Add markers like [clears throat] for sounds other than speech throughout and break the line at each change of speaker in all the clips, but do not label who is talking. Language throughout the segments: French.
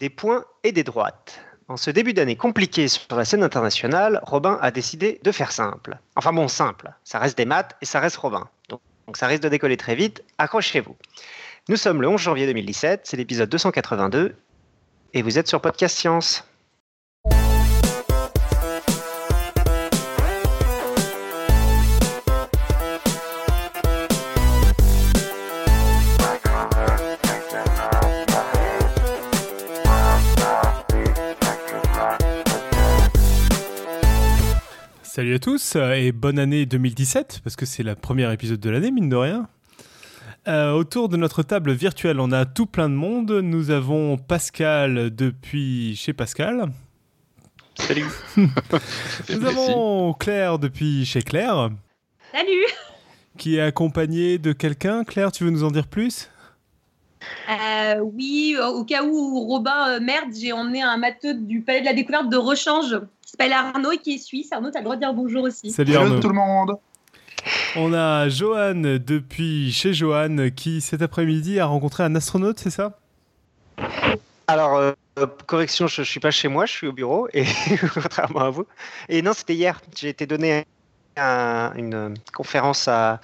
des points et des droites. En ce début d'année compliqué sur la scène internationale, Robin a décidé de faire simple. Enfin bon, simple, ça reste des maths et ça reste Robin. Donc, ça risque de décoller très vite, accrochez-vous. Nous sommes le 11 janvier 2017, c'est l'épisode 282, et vous êtes sur Podcast Science.
Salut à tous euh, et bonne année 2017 parce que c'est le premier épisode de l'année mine de rien. Euh, autour de notre table virtuelle, on a tout plein de monde. Nous avons Pascal depuis chez Pascal.
Salut. [laughs]
Nous avons Claire depuis chez Claire.
Salut.
Qui est accompagnée de quelqu'un. Claire, tu veux nous en dire plus?
Euh, oui, au cas où Robin euh, merde, j'ai emmené un matheux du Palais de la Découverte de Rechange qui s'appelle Arnaud et qui est suisse. Arnaud, tu as le droit de dire bonjour aussi.
Salut Arnaud.
Salut tout le monde.
On a Johan depuis chez Johan qui cet après-midi a rencontré un astronaute, c'est ça?
Alors, euh, correction, je ne suis pas chez moi, je suis au bureau, et [laughs] contrairement à vous. Et non, c'était hier. J'ai été donné un- une conférence à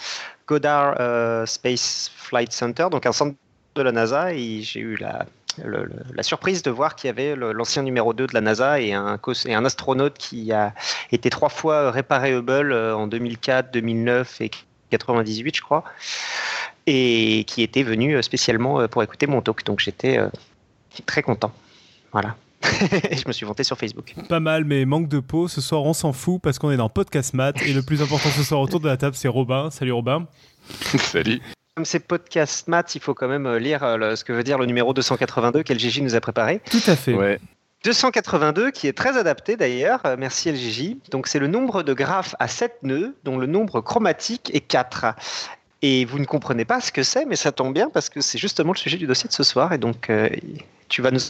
Goddard euh, Space Flight Center, donc un centre de la NASA, et j'ai eu la, le- le- la surprise de voir qu'il y avait l'ancien numéro 2 de la NASA et un, cos- et un astronaute qui a été trois fois réparé Hubble euh, en 2004, 2009 et 98, je crois, et qui était venu euh, spécialement euh, pour écouter mon talk. Donc j'étais très content. Voilà. Et [laughs] je me suis vanté sur Facebook.
Pas mal, mais manque de peau. Ce soir, on s'en fout parce qu'on est dans Podcast Math et le plus important ce soir autour de la table, c'est Robin. Salut Robin. [laughs]
Salut.
Comme c'est podcast maths, il faut quand même euh, lire euh, le- ce que veut dire le numéro 282 qu'LGJ nous a préparé.
Tout à fait.
Ouais.
282 qui est très adapté d'ailleurs, euh, merci LGJ. Donc c'est le nombre de graphes à 7 nœuds dont le nombre chromatique est 4. Et vous ne comprenez pas ce que c'est, mais ça tombe bien parce que c'est justement le sujet du dossier de ce soir. Et donc euh, tu vas nous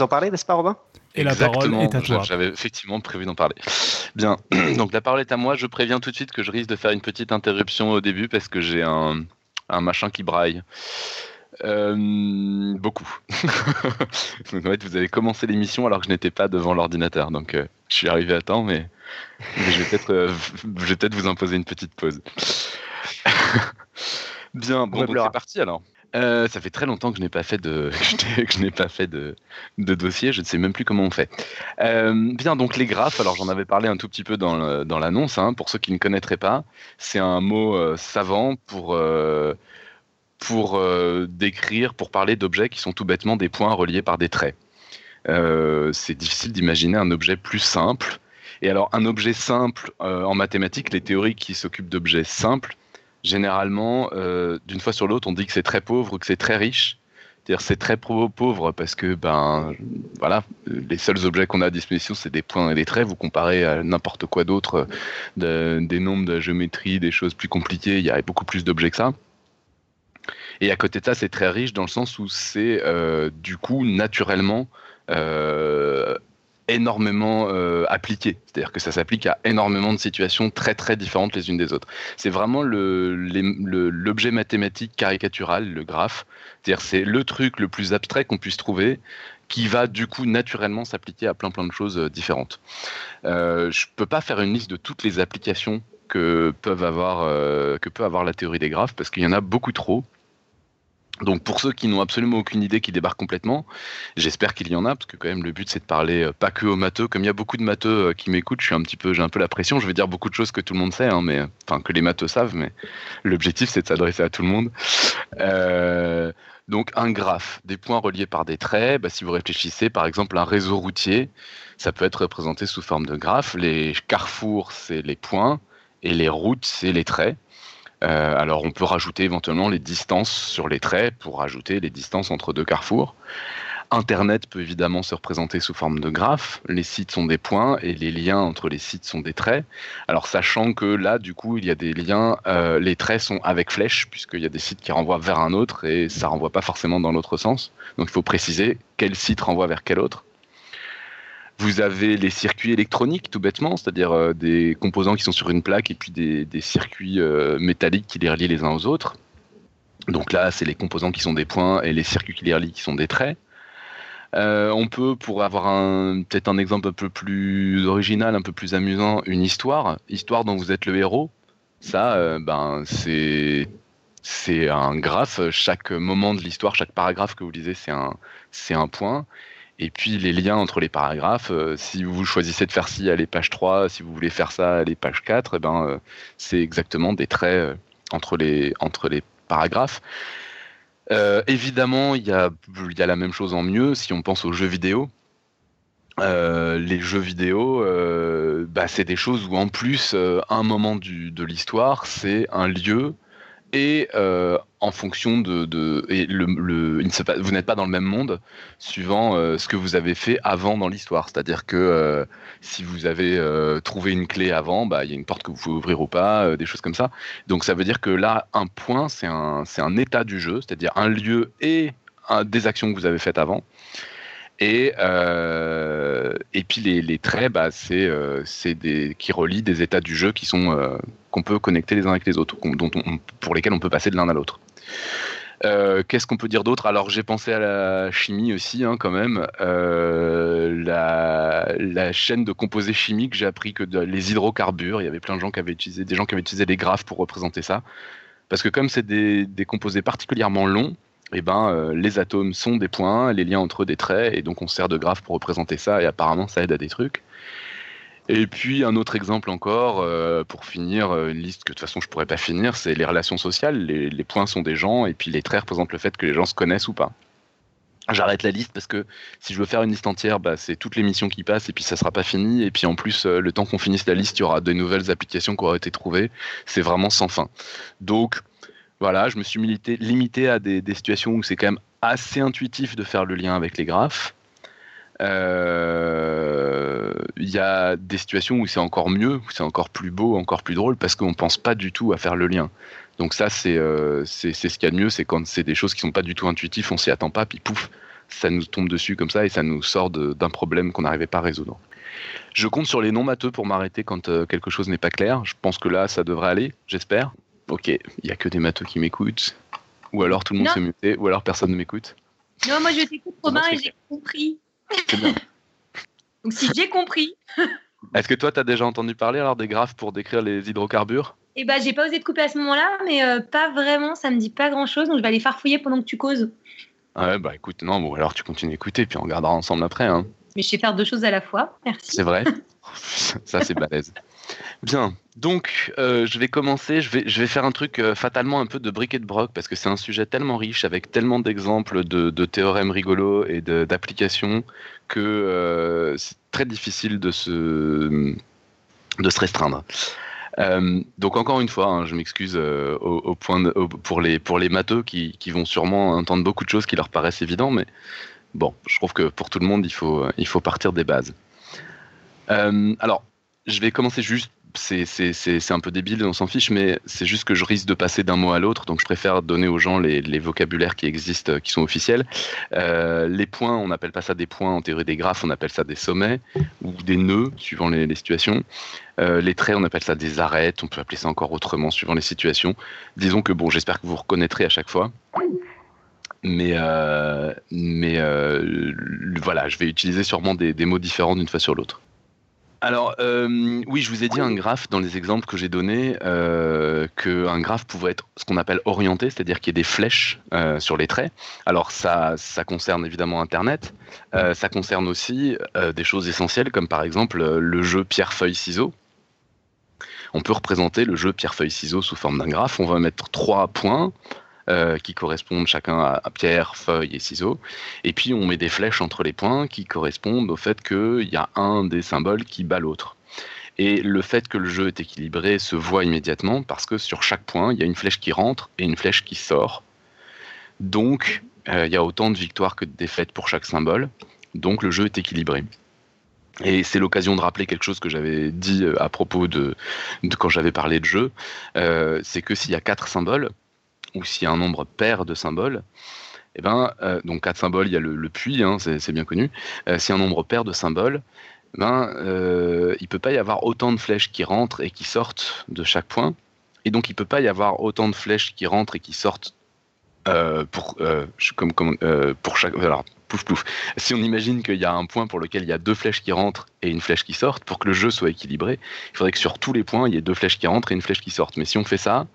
en parler, n'est-ce pas Robin?
Et la parole est à toi.
J'avais effectivement prévu d'en parler. Bien. [clears throat] Donc la parole est à moi. Je préviens tout de suite que je risque de faire une petite interruption au début parce que j'ai un, un machin qui braille. Euh, beaucoup. [laughs] Donc, en fait, vous avez commencé l'émission alors que je n'étais pas devant l'ordinateur. Donc euh, je suis arrivé à temps, mais, mais je vais peut-être euh, je vais peut-être vous imposer une petite pause. [laughs] Bien, bon, c'est parti alors. Euh, ça fait très longtemps que je n'ai pas fait de [laughs] que je n'ai- pas fait de, de dossier. Je ne sais même plus comment on fait. Euh, bien, donc les graphes. Alors j'en avais parlé un tout petit peu dans dans l'annonce. hein, pour ceux qui ne connaîtraient pas, c'est un mot euh, savant pour pour décrire, pour parler d'objets qui sont tout bêtement des points reliés par des traits. C'est difficile d'imaginer un objet plus simple. Et alors, un objet simple en mathématiques, les théories qui s'occupent d'objets simples, généralement, euh, d'une fois sur l'autre, on dit que c'est très pauvre que c'est très riche. C'est très pauvre parce que ben voilà les seuls objets qu'on a à disposition c'est des points et des traits. Vous comparez à n'importe quoi d'autre, de- des nombres de géométrie, des choses plus compliquées, il y a beaucoup plus d'objets que ça. Et à côté de ça, c'est très riche dans le sens où c'est euh, du coup naturellement euh, énormément euh, appliqué. C'est-à-dire que ça s'applique à énormément de situations très très différentes les unes des autres. C'est vraiment l'objet mathématique caricatural, le graphe. C'est-à-dire c'est le truc le plus abstrait qu'on puisse trouver qui va du coup naturellement s'appliquer à plein plein de choses euh, différentes. Euh, je peux pas faire une liste de toutes les applications que peuvent avoir euh, que peut avoir la théorie des graphes parce qu'il y en a beaucoup trop. Donc pour ceux qui n'ont absolument aucune idée, qui débarquent complètement, j'espère qu'il y en a, parce que quand même le but c'est de parler euh, pas que aux matheux. Comme il y a beaucoup de matheux euh, qui m'écoutent, je suis un peu, j'ai un peu la pression. Je vais dire beaucoup de choses que tout le monde sait, hein, mais enfin que les matheux savent, mais l'objectif c'est de s'adresser à tout le monde. Euh, donc un graphe, des points reliés par des traits. Bah, si vous réfléchissez, par exemple, un réseau routier, ça peut être représenté sous forme de graphe. Les carrefours, c'est les points, et les routes, c'est les traits. Euh, alors on peut rajouter éventuellement les distances sur les traits pour rajouter les distances entre deux carrefours. Internet peut évidemment se représenter sous forme de graphe. Les sites sont des points et les liens entre les sites sont des traits. Alors sachant que là, du coup, il y a des liens, euh, les traits sont avec flèche puisqu'il y a des sites qui renvoient vers un autre et ça renvoie pas forcément dans l'autre sens. Donc il faut préciser quel site renvoie vers quel autre. Vous avez les circuits électroniques, tout bêtement, c'est-à-dire euh, des composants qui sont sur une plaque et puis des, circuits euh, métalliques qui les relient les uns aux autres. Donc là, c'est les composants qui sont des points et les circuits qui les relient qui sont des traits. on peut, pour avoir peut-être un exemple un peu plus original, un peu plus amusant, une histoire, histoire dont vous êtes le héros. Ça, ben c'est c'est un graphe. Chaque moment de l'histoire, chaque paragraphe que vous lisez, c'est un c'est un point. Et puis les liens entre les paragraphes, euh, si vous choisissez de faire ci, allez page 3, si vous voulez faire ça, allez page 4, et eh ben, euh, c'est exactement des traits euh, entre, les, entre les paragraphes. évidemment, il y a, y a la même chose en mieux si on pense aux jeux vidéo. les jeux vidéo, bah, c'est des choses où en plus, un moment de l'histoire, c'est un lieu et euh, en fonction de, de et le, le vous n'êtes pas dans le même monde suivant euh, ce que vous avez fait avant dans l'histoire. C'est-à-dire que euh, si vous avez trouvé une clé avant, bah il y a une porte que vous pouvez ouvrir ou pas, des choses comme ça. Donc ça veut dire que là, un point, c'est un un état du jeu, c'est-à-dire un lieu et des actions que vous avez faites avant. Et, euh, et puis les, les traits, bah, c'est euh, des qui relient des états du jeu qui sont euh, qu'on peut connecter les uns avec les autres, dont on, pour lesquels on peut passer de l'un à l'autre. Euh, Qu'est-ce qu'on peut dire d'autre? Alors j'ai pensé à la chimie aussi, hein, quand même. La, la, chaîne de composés chimiques, j'ai appris que les hydrocarbures, il y avait plein de gens qui avaient utilisé, des gens qui avaient utilisé les graphes pour représenter ça, parce que comme c'est des, des composés particulièrement longs, eh ben, euh, les atomes sont des points, les liens entre eux des traits, et donc on sert de graphe pour représenter ça, et apparemment ça aide à des trucs. Et puis un autre exemple encore, euh, pour finir, euh, une liste que de toute façon je pourrais pas finir, c'est les relations sociales. Les, points sont des gens, et puis les traits représentent le fait que les gens se connaissent ou pas. J'arrête la liste parce que si je veux faire une liste entière, bah, c'est toutes les missions qui passent et puis ça sera pas fini. Et puis en plus, le temps qu'on finisse la liste, il y aura de nouvelles applications qui auront été trouvées. C'est vraiment sans fin. Donc, voilà, je me suis limité à des, situations où c'est quand même assez intuitif de faire le lien avec les graphes. Euh, il y a des situations où c'est encore mieux, où c'est encore plus beau, encore plus drôle, parce qu'on ne pense pas du tout à faire le lien. Donc ça, euh, c'est ce qu'il y a de mieux, c'est quand c'est des choses qui sont pas du tout intuitives, on s'y attend pas, puis pouf, ça nous tombe dessus comme ça et ça nous sort d'un problème qu'on n'arrivait pas à résoudre. Je compte sur les non matheux pour m'arrêter quand euh, quelque chose n'est pas clair. Je pense que là, ça devrait aller, j'espère. Ok, il n'y a que des matos qui m'écoutent. Ou alors tout le monde s'est muté, ou alors personne ne m'écoute.
Non, moi je t'écoute Robin et j'ai compris. Bien. [laughs] Donc si j'ai compris. [laughs]
Est-ce que toi, tu as déjà entendu parler alors des graphes pour décrire les hydrocarbures?
Eh ben, j'ai pas osé te couper à ce moment-là, mais euh, pas vraiment, ça me dit pas grand-chose, donc je vais aller farfouiller pendant que tu causes.
Ah ouais, bah écoute, non, bon, alors tu continues d'écouter, puis on regardera ensemble après. Hein.
Mais je sais faire deux choses à la fois, merci.
C'est vrai [laughs] Ça, c'est balèze. Bien, donc euh, je vais commencer, je vais, faire un truc euh, fatalement un peu de briquet de broc parce que c'est un sujet tellement riche avec tellement d'exemples de, théorèmes rigolos et d'applications que euh, c'est très difficile de se, de se restreindre. donc encore une fois, hein, je m'excuse au, point pour les pour les matheux qui, qui, vont sûrement entendre beaucoup de choses qui leur paraissent évidentes, mais bon, je trouve que pour tout le monde, il faut il faut partir des bases. alors, je vais commencer juste c'est un peu débile, on s'en fiche, mais c'est juste que je risque de passer d'un mot à l'autre, donc je préfère donner aux gens les, vocabulaires qui existent, qui sont officiels. Euh, les points, on n'appelle pas ça des points en théorie des graphes, on appelle ça des sommets ou des nœuds, suivant les, situations. Euh, les traits, on appelle ça des arêtes, on peut appeler ça encore autrement, suivant les situations. Disons que, bon, j'espère que vous reconnaîtrez à chaque fois. Mais, euh, mais voilà, je vais utiliser sûrement des mots différents d'une fois sur l'autre. Alors, euh, oui, je vous ai dit un graphe dans les exemples que j'ai donnés, euh, qu'un graphe pouvait être ce qu'on appelle orienté, c'est-à-dire qu'il y ait des flèches euh, sur les traits. Alors, ça, ça concerne évidemment Internet. Euh, ça concerne aussi des choses essentielles, comme par exemple le jeu pierre-feuille-ciseaux. On peut représenter le jeu pierre-feuille-ciseaux sous forme d'un graphe. On va mettre trois points. Euh, qui correspondent chacun à, pierre, feuille et ciseaux. Et puis on met des flèches entre les points qui correspondent au fait qu'il y a un des symboles qui bat l'autre. Et le fait que le jeu est équilibré se voit immédiatement parce que sur chaque point, il y a une flèche qui rentre et une flèche qui sort. Donc, euh, il y a autant de victoires que de défaites pour chaque symbole. Donc, le jeu est équilibré. Et c'est l'occasion de rappeler quelque chose que j'avais dit euh, à propos de, quand j'avais parlé de jeu. c'est que s'il y a quatre symboles, ou s'il y a un nombre pair de symboles, eh ben, euh, donc quatre symboles, il y a le, puits, hein, c'est bien connu. Euh, a un nombre pair de symboles, eh ben, euh, il ne peut pas y avoir autant de flèches qui rentrent et qui sortent de chaque point. Et donc, il ne peut pas y avoir autant de flèches qui rentrent et qui sortent pour, comme, pour chaque. pouf pouf. Si on imagine qu'il y a un point pour lequel il y a deux flèches qui rentrent et une flèche qui sortent, pour que le jeu soit équilibré, il faudrait que sur tous les points, il y ait deux flèches qui rentrent et une flèche qui sortent. Mais si on fait ça,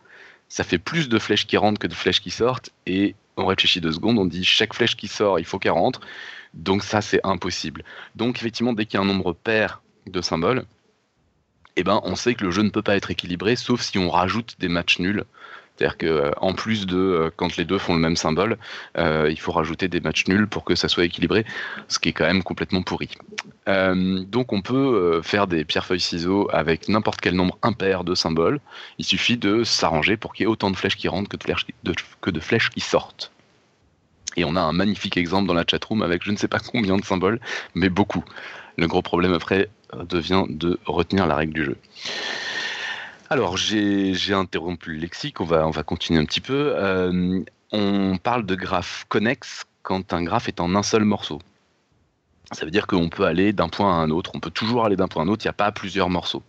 ça fait plus de flèches qui rentrent que de flèches qui sortent, et on réfléchit deux secondes, on dit chaque flèche qui sort, il faut qu'elle rentre, donc ça c'est impossible. Donc effectivement, dès qu'il y a un nombre pair de symboles, eh ben, on sait que le jeu ne peut pas être équilibré, sauf si on rajoute des matchs nuls. C'est-à-dire qu'en plus de euh, quand les deux font le même symbole, euh, il faut rajouter des matchs nuls pour que ça soit équilibré, ce qui est quand même complètement pourri. Euh, donc on peut faire des pierres-feuilles ciseaux avec n'importe quel nombre impair de symboles. Il suffit de s'arranger pour qu'il y ait autant de flèches qui rentrent que de flèches qui, que de flèches qui sortent. Et on a un magnifique exemple dans la chatroom avec je ne sais pas combien de symboles, mais beaucoup. Le gros problème après devient de retenir la règle du jeu. Alors, j'ai interrompu le lexique, on va, on va continuer un petit peu. Euh, on parle de graphe connexe quand un graphe est en un seul morceau. Ça veut dire qu'on peut aller d'un point à un autre, on peut toujours aller d'un point à un autre, il n'y a pas plusieurs morceaux.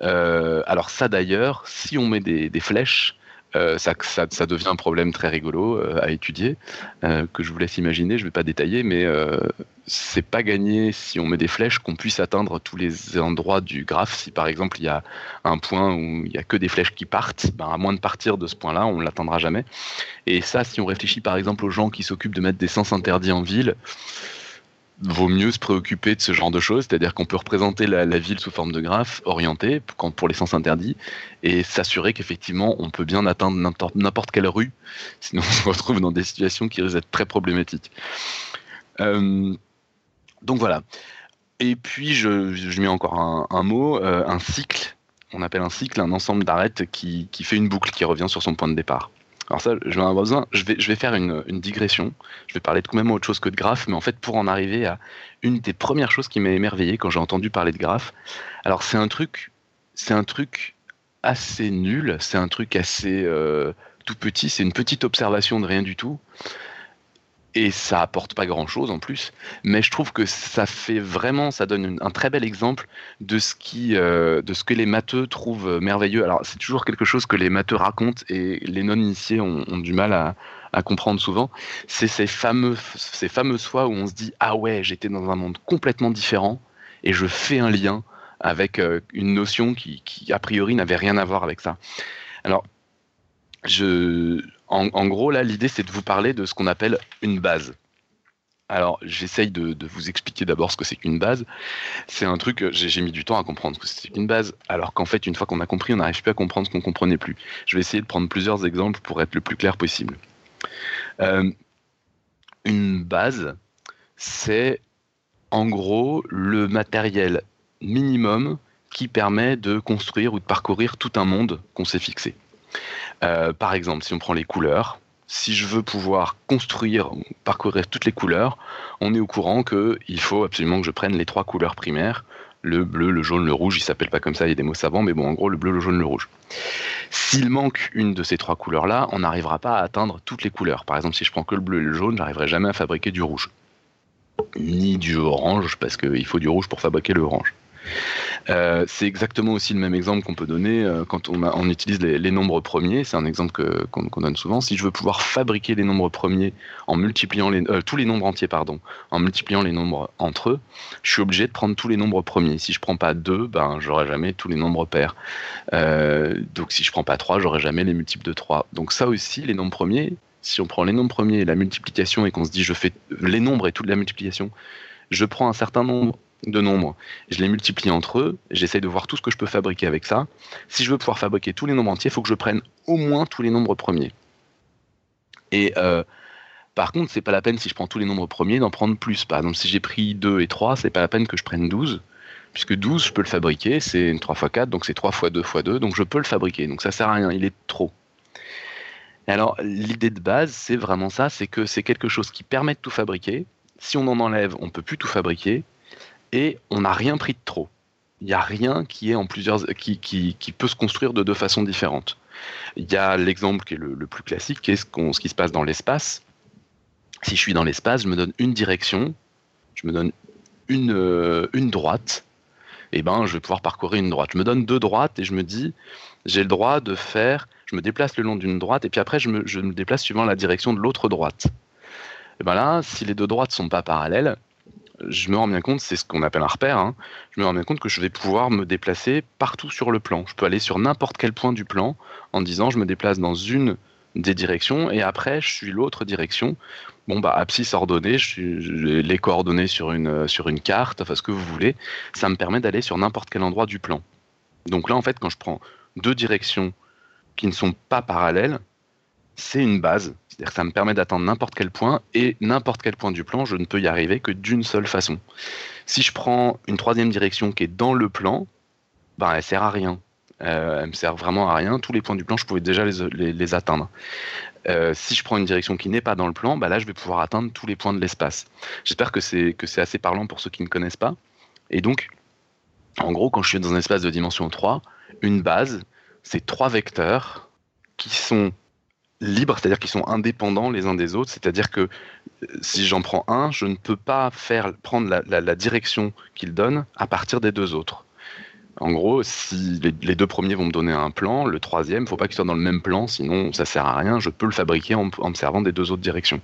Euh, alors ça d'ailleurs, si on met des flèches, euh, ça, devient un problème très rigolo euh, à étudier, euh, que je vous laisse imaginer, je ne vais pas détailler, mais c'est pas gagné si on met des flèches qu'on puisse atteindre tous les endroits du graphe. Si par exemple il y a un point où il n'y a que des flèches qui partent, ben, à moins de partir de ce point-là, on ne l'atteindra jamais. Et ça, si on réfléchit par exemple aux gens qui s'occupent de mettre des sens interdits en ville, vaut mieux se préoccuper de ce genre de choses, c'est-à-dire qu'on peut représenter la, ville sous forme de graphe orienté pour les sens interdits et s'assurer qu'effectivement on peut bien atteindre n'importe quelle rue, [laughs] sinon on se retrouve dans des situations qui risquent d'être très problématiques. Euh, donc voilà. Et puis je, mets encore un, mot, euh, un cycle. On appelle un cycle un ensemble d'arêtes qui fait une boucle qui revient sur son point de départ. Alors ça, je vais faire une, digression. Je vais parler de complètement autre chose que de graphes, mais en fait, pour en arriver à une des premières choses qui m'a émerveillé quand j'ai entendu parler de graphes. Alors c'est un truc, c'est un truc assez nul. C'est un truc assez euh, tout petit. C'est une petite observation de rien du tout et ça apporte pas grand chose en plus, mais je trouve que ça fait vraiment, ça donne un très bel exemple de ce qui, euh, de ce que les matheux trouvent merveilleux. Alors c'est toujours quelque chose que les matheux racontent et les non-initiés ont, du mal à, comprendre souvent. C'est ces fameux, ces fameuses fois où on se dit ah ouais j'étais dans un monde complètement différent et je fais un lien avec euh, une notion qui, qui a priori n'avait rien à voir avec ça. Alors je, en, gros, là, l'idée, c'est de vous parler de ce qu'on appelle une base. Alors, j'essaye de, vous expliquer d'abord ce que c'est qu'une base. C'est un truc, j'ai mis du temps à comprendre ce que c'est qu'une base, alors qu'en fait, une fois qu'on a compris, on n'arrive plus à comprendre ce qu'on comprenait plus. Je vais essayer de prendre plusieurs exemples pour être le plus clair possible. Euh, une base, c'est en gros le matériel minimum qui permet de construire ou de parcourir tout un monde qu'on s'est fixé. Euh, par exemple, si on prend les couleurs, si je veux pouvoir construire, parcourir toutes les couleurs, on est au courant qu'il faut absolument que je prenne les trois couleurs primaires, le bleu, le jaune, le rouge, il s'appelle pas comme ça, il y a des mots savants, mais bon, en gros, le bleu, le jaune, le rouge. S'il manque une de ces trois couleurs-là, on n'arrivera pas à atteindre toutes les couleurs. Par exemple, si je prends que le bleu et le jaune, j'arriverai jamais à fabriquer du rouge. Ni du orange, parce qu'il faut du rouge pour fabriquer le orange. Euh, c'est exactement aussi le même exemple qu'on peut donner euh, quand on, utilise les, nombres premiers. C'est un exemple qu'on donne souvent. Si je veux pouvoir fabriquer les nombres premiers en multipliant les, euh, tous les nombres entiers, pardon, en multipliant les nombres entre eux, je suis obligé de prendre tous les nombres premiers. Si je prends pas 2, ben j'aurai jamais tous les nombres pairs. donc si je prends pas 3, j'aurai jamais les multiples de 3. Donc ça aussi, les nombres premiers, si on prend les nombres premiers et la multiplication et qu'on se dit je fais les nombres et toute la multiplication, je prends un certain nombre de nombres, je les multiplie entre eux, j'essaie de voir tout ce que je peux fabriquer avec ça. Si je veux pouvoir fabriquer tous les nombres entiers, il faut que je prenne au moins tous les nombres premiers. Et euh, par contre, c'est pas la peine si je prends tous les nombres premiers d'en prendre plus. Par exemple, si j'ai pris 2 et 3, c'est pas la peine que je prenne 12, puisque 12, je peux le fabriquer, c'est 3 x 4, donc c'est 3 x 2 x 2, donc je peux le fabriquer. Donc ça sert à rien, il est trop. alors, l'idée de base, c'est vraiment ça, c'est que c'est quelque chose qui permet de tout fabriquer. Si on en enlève, on peut plus tout fabriquer et on n'a rien pris de trop. Il n'y a rien qui est en plusieurs qui, qui, peut se construire de deux façons différentes. Il y a l'exemple qui est le, plus classique, qui est ce, ce qui se passe dans l'espace. Si je suis dans l'espace, je me donne une direction, je me donne une, euh, une droite, et eh ben je vais pouvoir parcourir une droite. Je me donne deux droites et je me dis j'ai le droit de faire, je me déplace le long d'une droite et puis après je me, je me déplace suivant la direction de l'autre droite. Et ben là, si les deux droites sont pas parallèles, je me rends bien compte, c'est ce qu'on appelle un repère, hein, je me rends bien compte que je vais pouvoir me déplacer partout sur le plan. Je peux aller sur n'importe quel point du plan en disant je me déplace dans une des directions et après je suis l'autre direction. Bon bah abscisse ordonnée, les coordonnées sur une, sur une carte, enfin ce que vous voulez, ça me permet d'aller sur n'importe quel endroit du plan. Donc là en fait quand je prends deux directions qui ne sont pas parallèles, c'est une base. C'est-à-dire que ça me permet d'atteindre n'importe quel point et n'importe quel point du plan, je ne peux y arriver que d'une seule façon. Si je prends une troisième direction qui est dans le plan, ben elle sert à rien. Euh, elle me sert vraiment à rien. Tous les points du plan, je pouvais déjà les, atteindre. Euh, si je prends une direction qui n'est pas dans le plan, ben là, je vais pouvoir atteindre tous les points de l'espace. J'espère que c'est assez parlant pour ceux qui ne connaissent pas. Et donc, en gros, quand je suis dans un espace de dimension 3, une base, c'est trois vecteurs qui sont libres, c'est-à-dire qu'ils sont indépendants les uns des autres. C'est-à-dire que euh, si j'en prends un, je ne peux pas faire prendre la, direction qu'il donne à partir des deux autres. En gros, si les, deux premiers vont me donner un plan, le troisième, il ne faut pas qu'il soit dans le même plan, sinon ça sert à rien. Je peux le fabriquer en, me servant des deux autres directions.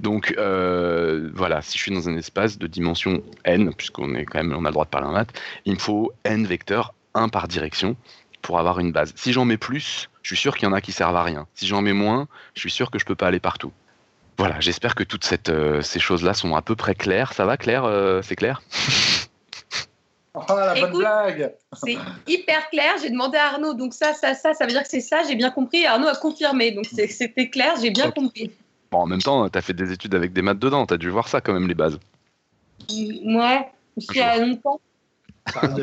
Donc euh, voilà, si je suis dans un espace de dimension n, puisqu'on est quand même, on a le droit de parler en maths, il me faut n vecteurs, un par direction, pour avoir une base. Si j'en mets plus, je suis sûr qu'il y en a qui servent à rien. Si j'en mets moins, je suis sûr que je peux pas aller partout. Voilà, j'espère que toutes euh, ces choses-là sont à peu près claires. Ça va, Claire euh, C'est clair?
Oh, [laughs] la bonne blague
C'est hyper clair. J'ai demandé à Arnaud, donc ça, ça, ça, ça veut dire que c'est ça, j'ai bien compris. Arnaud a confirmé, donc c'était clair, j'ai bien compris.
Bon, en même temps, tu as fait des études avec des maths dedans, tu as dû voir ça quand même, les bases.
Ouais, il y a longtemps.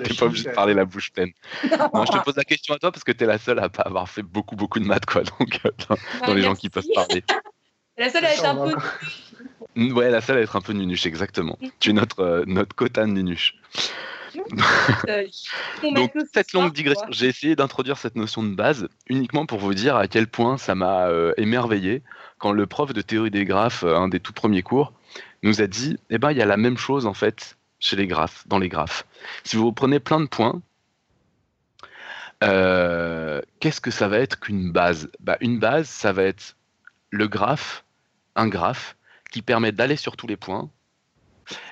T'es pas obligé de parler la bouche pleine. [laughs] non, je te pose la question à toi parce que t'es la seule à pas avoir fait beaucoup, beaucoup de maths, quoi. [laughs] Donc, euh, dans, les gens qui peuvent parler. [laughs]
La seule à être un
peu. Ouais, la seule à être un peu nunuche, exactement. tu es notre, euh, notre quota de nunuche. Donc, cette longue digression, j'ai essayé d'introduire cette notion de base uniquement pour vous dire à quel point ça m'a euh, émerveillé quand le prof de théorie des graphes, un des tout premiers cours, nous a dit eh ben, il y a la même chose en fait chez les graphes, dans les graphes. Si vous prenez plein de points, euh, qu'est-ce que ça va être qu'une base? Bah, Une base, ça va être le graphe, un graphe, qui permet d'aller sur tous les points,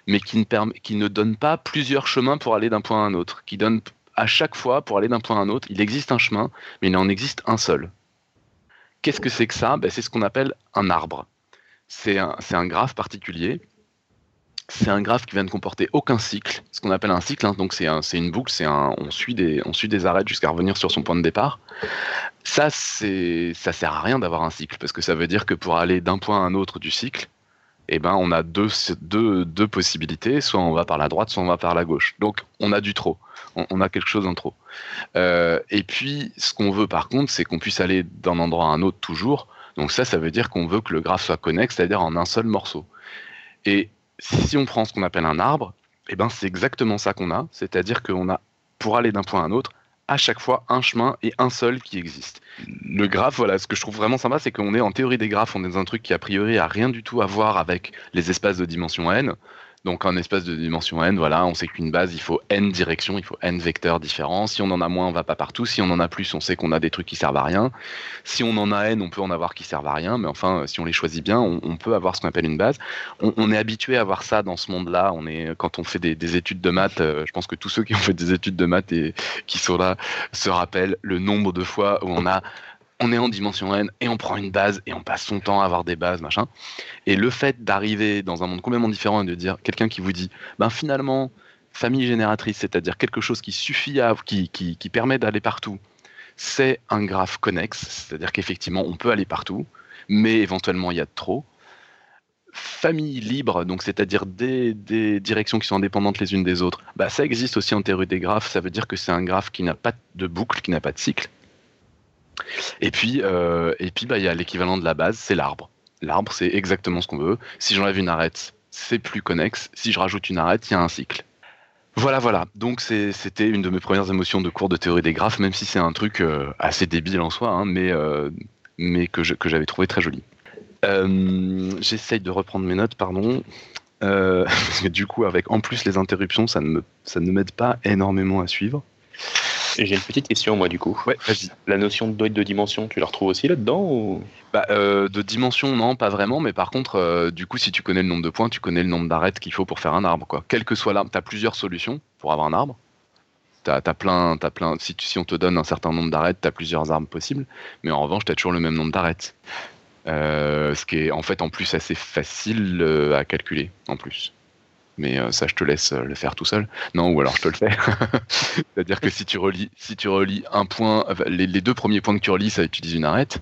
mais qui ne, permet, qui ne donne pas plusieurs chemins pour aller d'un point à un autre, qui donne à chaque fois, pour aller d'un point à un autre, il existe un chemin, mais il en existe un seul. Qu'est-ce que c'est que ça? Ben, C'est ce qu'on appelle un arbre. C'est un, un graphe particulier c'est un graphe qui vient de comporter aucun cycle, ce qu'on appelle un cycle. Hein. donc c'est une boucle, c'est un, on suit des, on suit des arêtes jusqu'à revenir sur son point de départ. Ça, ça sert à rien d'avoir un cycle parce que ça veut dire que pour aller d'un point à un autre du cycle, eh ben, on a deux, deux, deux possibilités, soit on va par la droite, soit on va par la gauche. Donc on a du trop, on, a quelque chose en trop. Euh, et puis ce qu'on veut par contre, c'est qu'on puisse aller d'un endroit à un autre toujours. Donc ça, ça veut dire qu'on veut que le graphe soit connexe, c'est-à-dire en un seul morceau. Et si on prend ce qu'on appelle un arbre, eh ben c'est exactement ça qu'on a, c'est-à-dire qu'on a, pour aller d'un point à un autre, à chaque fois un chemin et un seul qui existe. Le graphe, voilà, ce que je trouve vraiment sympa, c'est qu'on est en théorie des graphes, on est dans un truc qui a priori a rien du tout à voir avec les espaces de dimension n. Donc un espace de dimension n, voilà, on sait qu'une base, il faut n directions, il faut n vecteurs différents. Si on en a moins, on va pas partout. Si on en a plus, on sait qu'on a des trucs qui servent à rien. Si on en a n, on peut en avoir qui servent à rien. Mais enfin, si on les choisit bien, on, peut avoir ce qu'on appelle une base. On, est habitué à voir ça dans ce monde-là. On est quand on fait des, études de maths, euh, je pense que tous ceux qui ont fait des études de maths et qui sont là se rappellent le nombre de fois où on a on est en dimension n et on prend une base et on passe son temps à avoir des bases, machin. Et le fait d'arriver dans un monde complètement différent et de dire quelqu'un qui vous dit, ben finalement, famille génératrice, c'est-à-dire quelque chose qui suffit à, qui, qui, permet d'aller partout, c'est un graphe connexe, c'est-à-dire qu'effectivement on peut aller partout, mais éventuellement il y a trop. Famille libre, donc c'est-à-dire des, des, directions qui sont indépendantes les unes des autres, bah, ça existe aussi en théorie des graphes. Ça veut dire que c'est un graphe qui n'a pas de boucle, qui n'a pas de cycle, et puis, euh, et puis, bah, il y a l'équivalent de la base, c'est l'arbre. L'arbre, c'est exactement ce qu'on veut. Si j'enlève une arête, c'est plus connexe. Si je rajoute une arête, il y a un cycle. Voilà, voilà. Donc c'était une de mes premières émotions de cours de théorie des graphes, même si c'est un truc euh, assez débile en soi, hein, mais, euh, mais que, j'avais trouvé très joli. J'essaye de reprendre mes notes, pardon. [laughs] parce du coup, avec en plus les interruptions, ça ne m'aide pas énormément à suivre.
J'ai une petite question, moi, du coup.
Ouais, vas-y.
La notion de de dimension, tu la retrouves aussi là-dedans ou...
Bah, euh, de dimension, non, pas vraiment, mais par contre, euh, du coup, si tu connais le nombre de points, tu connais le nombre d'arêtes qu'il faut pour faire un arbre, quoi. Quel que soit l'arbre, tu as plusieurs solutions pour avoir un arbre. T'as, as plein, t'as plein, si, tu- si on te donne un certain nombre d'arêtes, tu as plusieurs arbres possibles, mais en revanche, tu as toujours le même nombre d'arêtes. Euh, ce qui est en fait en plus assez facile à calculer, en plus. Mais euh, ça, je te laisse euh, le faire tout seul. Non, ou alors je te le fais. [laughs] C'est-à-dire que si tu relis, si tu relis un point, les, les deux premiers points que tu relis, ça utilise une arête.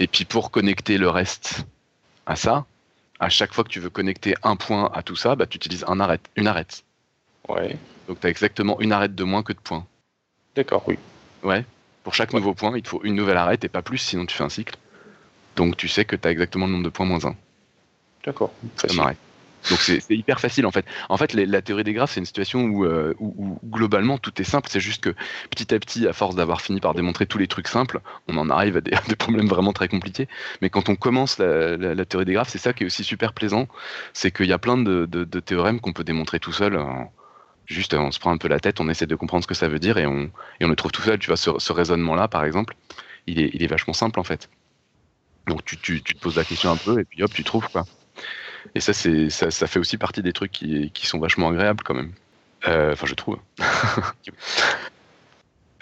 Et puis pour connecter le reste à ça, à chaque fois que tu veux connecter un point à tout ça, bah, tu utilises un arête, une arête.
Ouais,
Donc tu as exactement une arête de moins que de points.
d'accord, oui.
Ouais. Pour chaque nouveau point, il te faut une nouvelle arête et pas plus, sinon tu fais un cycle. Donc tu sais que tu as exactement le nombre de points moins 1
D'accord.
comme
Facile.
Donc c'est hyper facile en fait. En fait, la théorie des graphes, c'est une situation où, euh, où- globalement tout est simple. C'est juste que petit à petit, à force d'avoir fini par démontrer tous les trucs simples, on en arrive à des, [laughs] problèmes vraiment très compliqués. Mais quand on commence la, théorie des graphes, c'est ça qui est aussi super plaisant. C'est qu'il y a plein de, théorèmes qu'on peut démontrer tout seul. juste, on se prend un peu la tête, on essaie de comprendre ce que ça veut dire et on, le trouve tout seul. Tu vois, ce, raisonnement-là, par exemple, il est, vachement simple en fait. Donc tu te poses la question un peu et puis hop, tu trouves quoi. Et ça, ça, ça fait aussi partie des trucs qui, qui sont vachement agréables quand même. Euh, Enfin, je trouve. [laughs]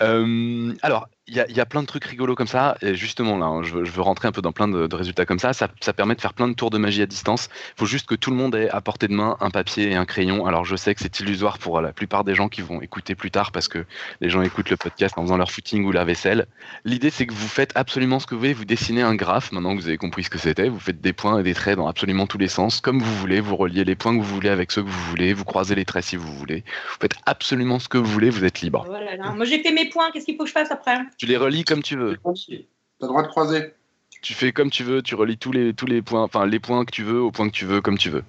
Euh, alors, il y a, plein de trucs rigolos comme ça. Et justement, là, hein, je, veux, rentrer un peu dans plein de, résultats comme ça. ça. permet de faire plein de tours de magie à distance. Il faut juste que tout le monde ait à portée de main un papier et un crayon. Alors, je sais que c'est illusoire pour la plupart des gens qui vont écouter plus tard parce que les gens écoutent le podcast en faisant leur footing ou la vaisselle. L'idée, c'est que vous faites absolument ce que vous voulez. Vous dessinez un graphe, maintenant que vous avez compris ce que c'était. Vous faites des points et des traits dans absolument tous les sens, comme vous voulez. Vous reliez les points que vous voulez avec ceux que vous voulez. Vous croisez les traits si vous voulez. Vous faites absolument ce que vous voulez. Vous êtes libre.
Moi, j'ai fait mes points. Qu'est-ce qu'il faut que je fasse après?
Tu les relis comme tu veux.
T'as le droit de croiser.
Tu fais comme tu veux. Tu relis tous les, tous les points, enfin les points que tu veux aux points que tu veux, comme tu veux.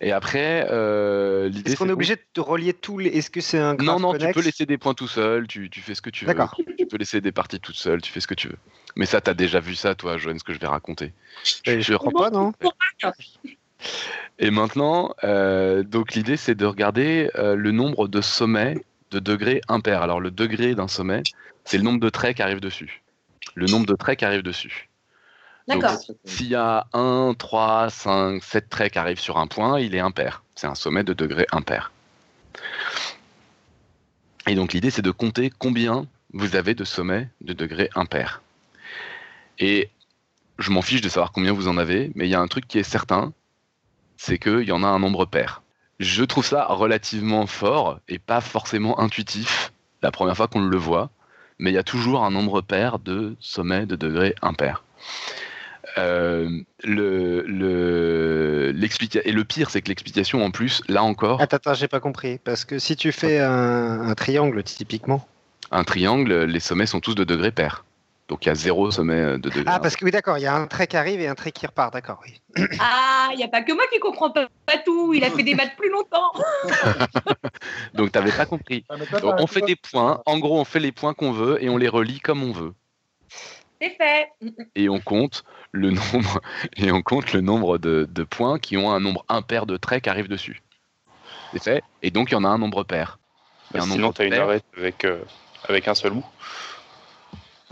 Et après, euh, l'idée.
Est-ce qu'on est obligé de relier tous les. Est-ce que c'est un graphe
Non, non, tu peux laisser des points tout seul, tu, tu fais ce que tu veux.
D'accord.
Tu peux laisser des parties toutes seules, tu fais ce que tu veux. Mais ça, t'as déjà vu ça, toi, Joanne, ce que je vais raconter.
Euh, Je crois pas, non
Et maintenant, euh, donc l'idée, c'est de regarder euh, le nombre de sommets de degrés impairs. Alors, le degré d'un sommet, c'est le nombre de traits qui arrivent dessus. Le nombre de traits qui arrivent dessus.
D'accord.
S'il y a 1, 3, 5, 7 traits qui arrivent sur un point, il est impair. C'est un sommet de degré impair. Et donc l'idée, c'est de compter combien vous avez de sommets de degré impair. Et je m'en fiche de savoir combien vous en avez, mais il y a un truc qui est certain, c'est qu'il y en a un nombre pair. Je trouve ça relativement fort et pas forcément intuitif la première fois qu'on le voit, mais il y a toujours un nombre pair de sommets de degré impair. Euh, le, le, l'explica- et le pire, c'est que l'explication en plus, là encore,
Attends, attends, j'ai pas compris. Parce que si tu fais un, un triangle, typiquement.
un triangle, les sommets sont tous de degré pair. Donc il y a zéro sommet de degré
Ah, parce que oui, d'accord, il y a un trait qui arrive et un trait qui repart, d'accord, oui. [coughs]
Ah, il n'y a pas que moi qui comprends pas, pas tout. Il a fait des maths plus longtemps. [laughs] [laughs]
Donc t'avais pas compris.
Ah,
Donc, on fait des points. En gros, on fait les points qu'on veut et on les relie comme on veut.
C'est fait.
Et on compte le nombre [laughs] et on compte le nombre de, de points qui ont un nombre impair de traits qui arrivent dessus. C'est fait. Et donc il y en a un nombre pair. Il y a un
Sinon,
nombre
tu as une arête avec, euh, avec un seul bout.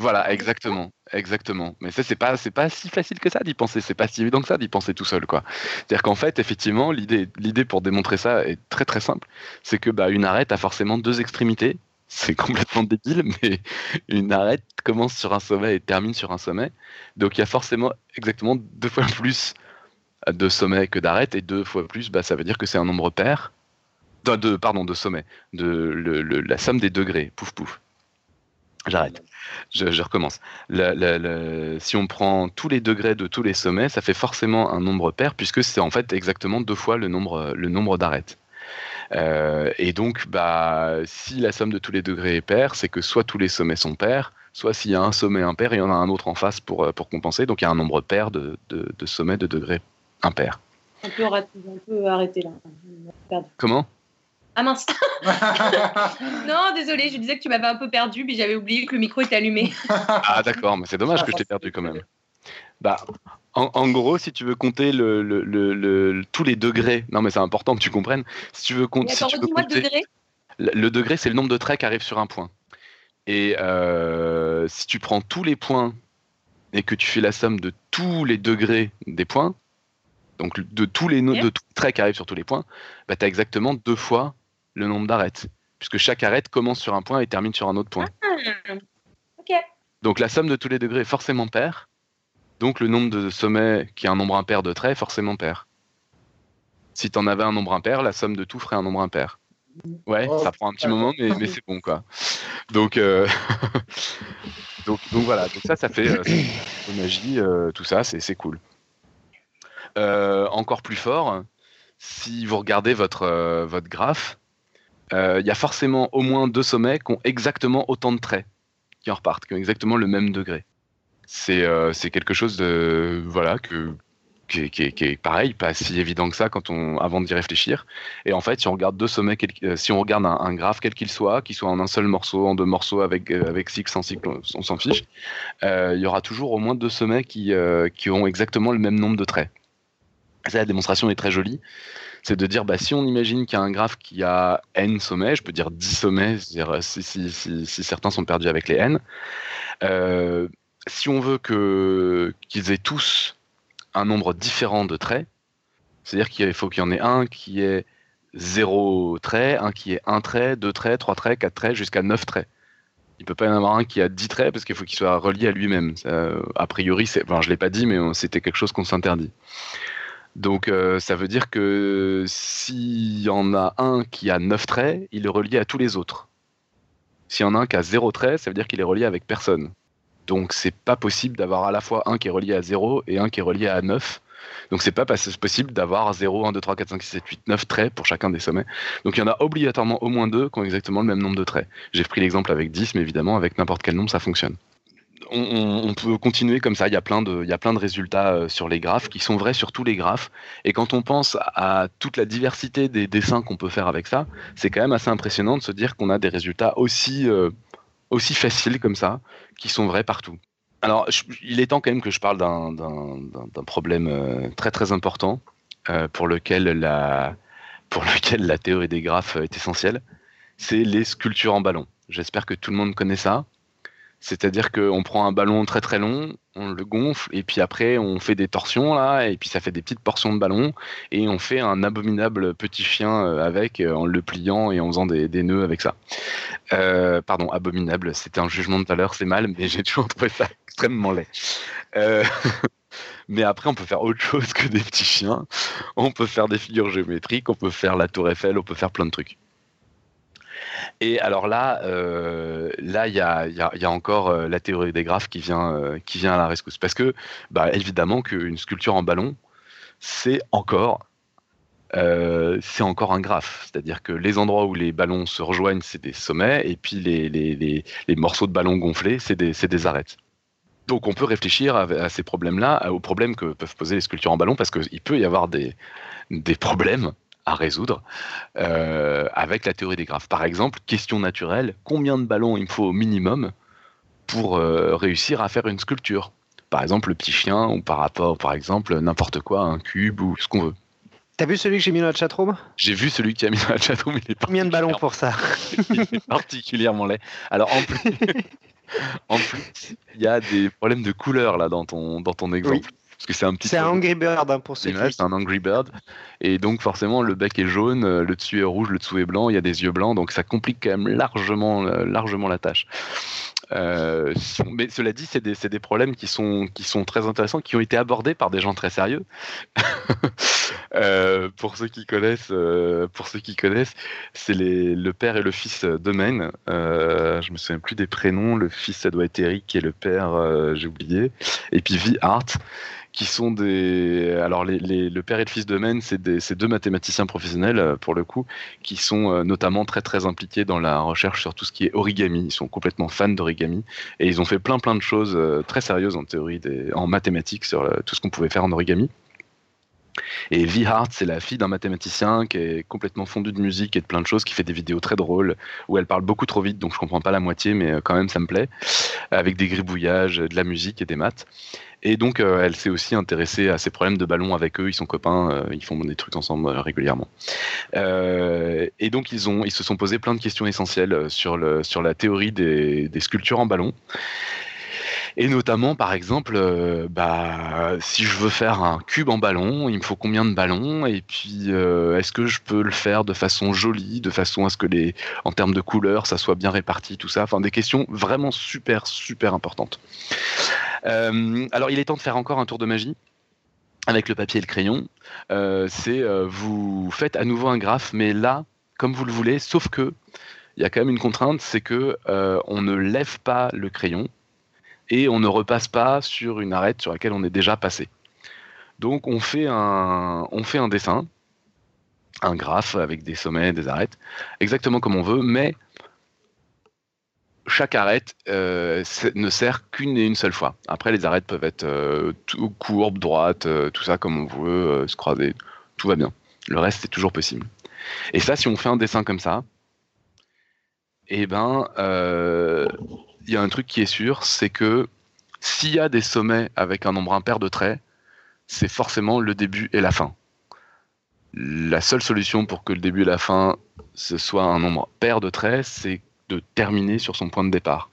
Voilà, exactement, exactement. Mais ça, c'est pas, c'est pas si facile que ça d'y penser. C'est pas si évident que ça d'y penser tout seul, quoi. C'est-à-dire qu'en fait, effectivement, l'idée, l'idée pour démontrer ça est très très simple. C'est que bah, une arête a forcément deux extrémités. C'est [laughs] complètement débile, mais une arête commence sur un sommet et termine sur un sommet. Donc il y a forcément exactement deux fois [laughs] plus de sommets que d'arêtes et deux fois plus, bah, ça veut dire que c'est un nombre pair. De, pardon, de sommets. De la somme des degrés. Pouf pouf. J'arrête. Je, je recommence. Si on prend tous les degrés de tous les sommets, ça fait forcément un nombre pair, puisque c'est en fait exactement deux fois le nombre, le nombre d'arêtes. Euh, et donc, bah, si la somme de tous les degrés est paire, c'est que soit tous les sommets sont pairs, soit s'il y a un sommet impair, il y en a un autre en face pour, euh, pour compenser. Donc il y a un nombre pair de, de, de sommets de degrés impairs.
On peut, arrêter- on peut arrêter là.
Comment? [laughs]
Ah mince. [laughs] non, désolé, je disais que tu m'avais un peu perdu, puis j'avais oublié que le micro était allumé. [laughs]
Ah d'accord, mais c'est dommage que je t'ai perdu quand même. Bah, en, en gros, si tu veux compter le, le- le- le- tous les degrés, non mais c'est important que tu comprennes. Si tu veux, compter,
Mais
si tu veux compter
degré.
Le degré, c'est le nombre de traits qui arrivent sur un point. Et euh, si tu prends tous les points et que tu fais la somme de tous les degrés des points, donc de tous les, no-
Ok.
de tous les traits qui arrivent sur tous les points, bah, tu as exactement deux fois le nombre d'arêtes. Puisque chaque arête commence sur un point et termine sur un autre point.
Ok.
Donc la somme de tous les degrés est forcément paire. Donc le nombre de sommets qui est un nombre impair de traits est forcément pair. Si tu en avais un nombre impair, la somme de tout ferait un nombre impair. Ouais,
Oh,
ça prend un petit moment, mais, mais c'est bon quoi. Donc, euh, [laughs] donc, donc voilà, donc ça, ça fait euh, de magie, euh, tout ça, c'est c'est cool. Euh, encore plus fort, si vous regardez votre, euh, votre graphe, il y a forcément au moins deux sommets qui ont exactement autant de traits qui en repartent, qui ont exactement le même degré. C'est euh, quelque chose de voilà qui est, pareil, pas si évident que ça quand on avant d'y réfléchir. Et en fait, si on regarde deux sommets, euh, si on regarde un, graphe quel qu'il soit, qu'il soit en un seul morceau, en deux morceaux, avec euh, avec six, sans cycle, on, s'en fiche. euh, Il y aura toujours au moins deux sommets qui euh, qui ont exactement le même nombre de traits. Ça, la démonstration est très jolie. C'est de dire, bah, si on imagine qu'il y a un graphe qui a n sommets, je peux dire 10 sommets, c'est-à-dire euh, si, certains sont perdus avec les n, euh, si on veut qu'ils aient tous un nombre différent de traits, c'est-à-dire qu'il faut qu'il y en ait un qui ait 0 trait, un qui ait 1 trait, 2 traits, 3 traits, 4 traits, jusqu'à 9 traits. Il peut pas y en avoir un qui a 10 traits parce qu'il faut qu'il soit relié à lui-même. A priori, je l'ai pas dit, mais c'était quelque chose qu'on s'interdit. Donc euh, ça veut dire que s'il y en a un qui a 9 traits, il est relié à tous les autres. S'il y en a un qui a 0 trait, ça veut dire qu'il est relié avec personne. Donc c'est pas possible d'avoir à la fois un qui est relié à 0 et un qui est relié à 9. Donc c'est pas possible d'avoir 0, 1, 2, 3, 4, 5, 6, 7, 8, 9 traits pour chacun des sommets. Donc il y en a obligatoirement au moins deux qui ont exactement le même nombre de traits. J'ai pris l'exemple avec 10, mais évidemment avec n'importe quel nombre ça fonctionne. On, peut continuer comme ça, il y a plein de, résultats euh, sur les graphes qui sont vrais sur tous les graphes. Et quand on pense à toute la diversité des dessins qu'on peut faire avec ça, c'est quand même assez impressionnant de se dire qu'on a des résultats aussi, euh, faciles comme ça, qui sont vrais partout. Alors, il est temps quand même que je parle d'un- problème euh, très très important pour, lequel la, pour lequel la théorie des graphes est essentielle. C'est les sculptures en ballon. J'espère que tout le monde connaît ça. C'est-à-dire qu'on prend un ballon très très long, on le gonfle, et puis après on fait des torsions là, et puis ça fait des petites portions de ballon, et on fait un abominable petit chien euh, avec, euh, en le pliant et en faisant des, nœuds avec ça. Euh, pardon, abominable, c'était un jugement de tout c'est mal, mais [laughs] j'ai toujours trouvé ça extrêmement laid. [laughs] Mais après, on peut faire autre chose que des petits chiens. On peut faire des figures géométriques, on peut faire la tour Eiffel, on peut faire plein de trucs. Et alors là, euh, là, il y a, encore euh, la théorie des graphes qui vient, euh, qui vient à la rescousse. Parce que, bah, évidemment, qu'une sculpture en ballon, c'est encore, encore un graphe. C'est-à-dire que les endroits où les ballons se rejoignent, c'est des sommets, et puis les, les, les- morceaux de ballon gonflés, c'est des, des arêtes. Donc on peut réfléchir à, ces problèmes-là, aux problèmes que peuvent poser les sculptures en ballon, parce qu'il peut y avoir des, des problèmes à résoudre euh, avec la théorie des graphes. Par exemple, question naturelle, combien de ballons il me faut au minimum pour euh, réussir à faire une sculpture? Par exemple, le petit chien, ou par rapport, par exemple, n'importe quoi, un cube, ou ce qu'on veut.
T'as vu celui que j'ai mis dans la chatroom?
J'ai vu celui qui a mis dans la chatroom, il est
Combien de ballons pour ça? [laughs]
Il est particulièrement laid. Alors en plus, [laughs] en plus, il y a des problèmes de couleur là dans ton dans ton exemple. Parce que c'est un petit
C'est un Angry Bird hein, pour ceux
c'est un Angry Bird. Et donc forcément le bec est jaune, euh, le dessus est rouge, le dessous est blanc, il y a des yeux blancs, donc ça complique quand même largement euh, largement la tâche. Euh, mais cela dit, c'est des, des problèmes qui sont, qui sont très intéressants, qui ont été abordés par des gens très sérieux. [laughs] Euh, pour ceux qui connaissent, euh, pour ceux qui connaissent, c'est le père et le fils. Euh, je me souviens plus des prénoms. Le fils, ça doit être Eric, et le père, j'ai oublié. Et puis V Art, qui sont des. Alors le père et le fils c'est des, c'est deux mathématiciens professionnels euh, pour le coup, qui sont euh, notamment très très impliqués dans la recherche sur tout ce qui est origami. Ils sont complètement fans d'origami et ils ont fait plein plein de choses euh, très sérieuses en théorie, en mathématiques sur tout ce qu'on pouvait faire en origami. Et V Hart, c'est la fille d'un mathématicien qui est complètement fondue de musique et de plein de choses, qui fait des vidéos très drôles où elle parle beaucoup trop vite, donc je comprends pas la moitié, mais quand même ça me plaît, avec des gribouillages, de la musique et des maths. Et donc, euh, elle s'est aussi intéressée à ces problèmes de ballon avec eux. Ils sont copains, euh, ils font des trucs ensemble euh, régulièrement. Euh, et donc, ils, ont, ils se sont posé plein de questions essentielles sur, le, sur la théorie des, des sculptures en ballon. Et notamment, par exemple, euh, bah, si je veux faire un cube en ballon, il me faut combien de ballons? Et puis, euh, est-ce que je peux le faire de façon jolie, de façon à ce que, les, en termes de couleurs, ça soit bien réparti, tout ça? Enfin, des questions vraiment super, super importantes. Euh, alors, il est temps de faire encore un tour de magie avec le papier et le crayon. C'est vous faites à nouveau un graphe, mais là, comme vous le voulez, sauf que il y a quand même une contrainte, c'est que on ne lève pas le crayon et on ne repasse pas sur une arête sur laquelle on est déjà passé. Donc on fait un, on fait un dessin, un graphe avec des sommets, des arêtes, exactement comme on veut, mais chaque arête euh, ne sert qu'une et une seule fois. Après, les arêtes peuvent être euh, courbes, droites, euh, tout ça comme on veut, se croiser, tout va bien. Le reste, c'est toujours possible. Et ça, si on fait un dessin comme ça, eh ben, y a un truc qui est sûr, c'est que s'il y a des sommets avec un nombre impair de traits, c'est forcément le début et la fin. La seule solution pour que le début et la fin ce soit un nombre pair de traits, c'est de terminer sur son point de départ.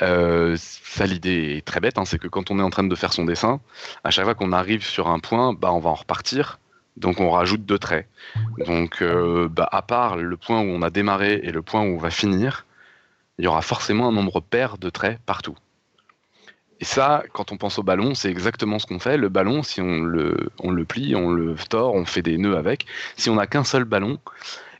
Euh, ça, l'idée est très bête, hein, c'est que quand on est en train de faire son dessin, à chaque fois qu'on arrive sur un point, bah, on va en repartir, donc on rajoute deux traits. Donc, euh, bah, à part le point où on a démarré et le point où on va finir, il y aura forcément un nombre pair de traits partout. Et ça, quand on pense au ballon, c'est exactement ce qu'on fait. Le ballon, si on le, on le plie, on le tord, on fait des nœuds avec. Si on n'a qu'un seul ballon,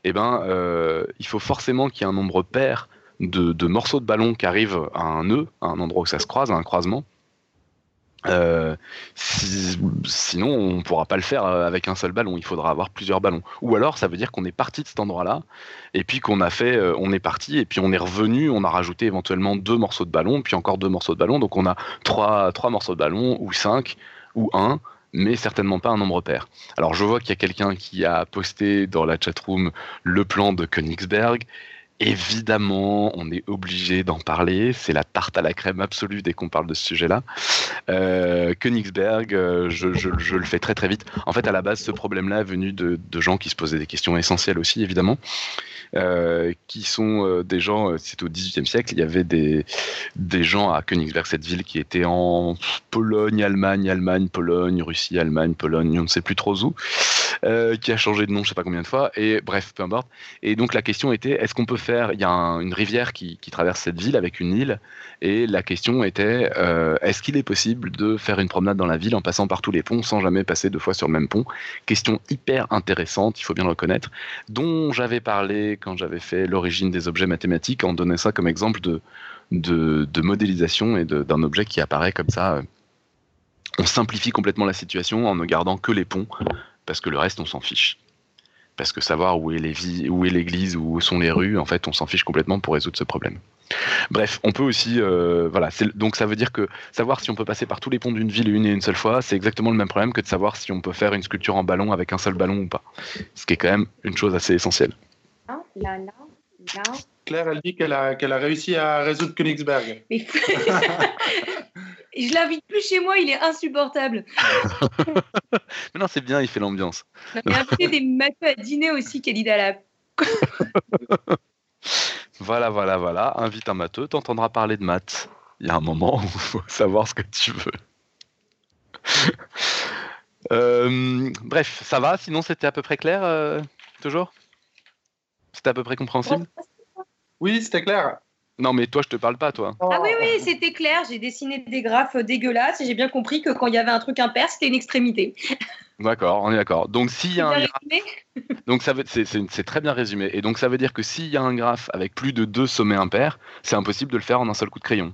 eh ben, euh, il faut forcément qu'il y ait un nombre pair de, de morceaux de ballon qui arrivent à un nœud, à un endroit où ça se croise, à un croisement. Euh, si- sinon, on ne pourra pas le faire euh, avec un seul ballon. Il faudra avoir plusieurs ballons. Ou alors, ça veut dire qu'on est parti de cet endroit-là, et puis qu'on a fait, euh, on est parti, et puis on est revenu, on a rajouté éventuellement deux morceaux de ballon, puis encore deux morceaux de ballon. Donc on a trois, trois morceaux de ballon, ou cinq, ou un, mais certainement pas un nombre pair. Alors je vois qu'il y a quelqu'un qui a posté dans la chatroom le plan de Königsberg. Évidemment, on est obligé d'en parler. C'est la tarte à la crème absolue dès qu'on parle de ce sujet-là. Euh, Königsberg, euh, je, le fais très très vite. En fait, à la base, ce problème-là est venu de, gens qui se posaient des questions essentielles aussi, évidemment. Euh, qui sont euh, des gens, c'est au XVIIIe siècle, il y avait des, des gens à Königsberg, cette ville qui était en Pologne, Allemagne, Allemagne, Pologne, Russie, Allemagne, Pologne, on ne sait plus trop où, euh, qui a changé de nom je sais pas combien de fois, et bref, peu importe. Et donc la question était, est-ce qu'on peut faire, il y a un- une rivière qui, traverse cette ville avec une île, et la question était, euh, est-ce qu'il est possible de faire une promenade dans la ville en passant par tous les ponts sans jamais passer deux fois sur le même pont? Question hyper intéressante, il faut bien le reconnaître, dont j'avais parlé quand j'avais fait l'origine des objets mathématiques, en donnant ça comme exemple de, modélisation et d'un objet qui apparaît comme ça. On simplifie complètement la situation en ne gardant que les ponts, parce que le reste, on s'en fiche. Parce que savoir où est vi- où l'église, où sont les rues, en fait, on s'en fiche complètement pour résoudre ce problème. Bref, on peut aussi, euh, voilà, donc ça veut dire que savoir si on peut passer par tous les ponts d'une ville une et une seule fois, c'est exactement le même problème que de savoir si on peut faire une sculpture en ballon avec un seul ballon ou pas. Ce qui est quand même une chose assez essentielle.
Là, là, là, là.
Claire, elle dit qu'elle a, réussi à résoudre Königsberg.
Mais [laughs] je l'invite plus chez moi, il est insupportable. [laughs]
Mais non, c'est bien, il fait l'ambiance.
On a invité des matheux à dîner aussi, Khalid Alab. [laughs]
Voilà, voilà, voilà. Invite un matheux, t'entendras parler de maths. Il y a un moment où il faut savoir ce que tu veux. [laughs] Euh, bref, ça va? Sinon, c'était à peu près clair euh, Toujours? C'était à peu près compréhensible?
Oui, c'était clair.
Non, mais toi, je te parle pas, toi.
Ah oui, oui, c'était clair. J'ai dessiné des graphes dégueulasses et j'ai bien compris que quand il y avait un truc impair, c'était une extrémité.
D'accord, on est d'accord. Donc, s'il y a un graphe, donc ça veut, c'est, c'est- c'est très bien résumé. Et donc, ça veut dire que s'il y a un graphe avec plus de deux sommets impairs, c'est impossible de le faire en un seul coup de crayon.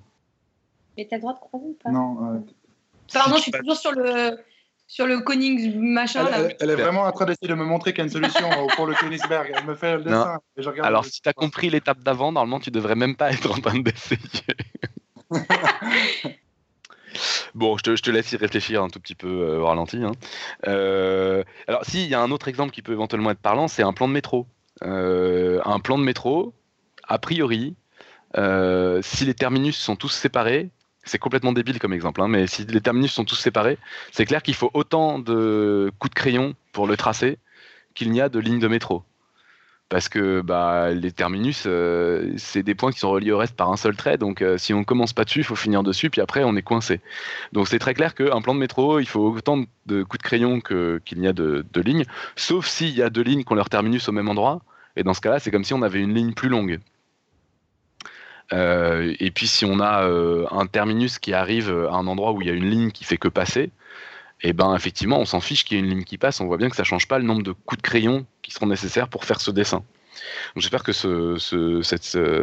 Mais t'as le droit de croiser ou pas?
Non, euh,
Pardon,
Si
je suis toujours sur le sur le Konings machin
elle,
là.
elle- elle est vraiment en train d'essayer de me montrer qu'il y a une solution [laughs] pour le Königsberg. Elle me fait le dessin. et je regarde
Alors,
le-
si tu as compris l'étape d'avant, normalement, tu devrais même pas être en train d'essayer. [laughs] bon, je te, je te laisse y réfléchir un tout petit peu euh, au ralenti. hein. Euh, alors, si, il y a un autre exemple qui peut éventuellement être parlant, c'est un plan de métro. Euh, un plan de métro, a priori, euh, si les terminus sont tous séparés, C'est complètement débile comme exemple, hein, mais si les terminus sont tous séparés, c'est clair qu'il faut autant de coups de crayon pour le tracer qu'il n'y a de lignes de métro. Parce que bah, les terminus, euh, c'est des points qui sont reliés au reste par un seul trait, donc euh, si on commence pas dessus, il faut finir dessus, puis après on est coincé. Donc c'est très clair qu'un plan de métro, il faut autant de coups de crayon qu'il n'y a de, de lignes, sauf s'il y a deux lignes qui ont leur terminus au même endroit, et dans ce cas-là, c'est comme si on avait une ligne plus longue. Euh, et puis si on a euh, un terminus qui arrive à un endroit où il y a une ligne qui fait que passer, et ben effectivement on s'en fiche qu'il y ait une ligne qui passe, on voit bien que ça change pas le nombre de coups de crayon qui seront nécessaires pour faire ce dessin. J'espère que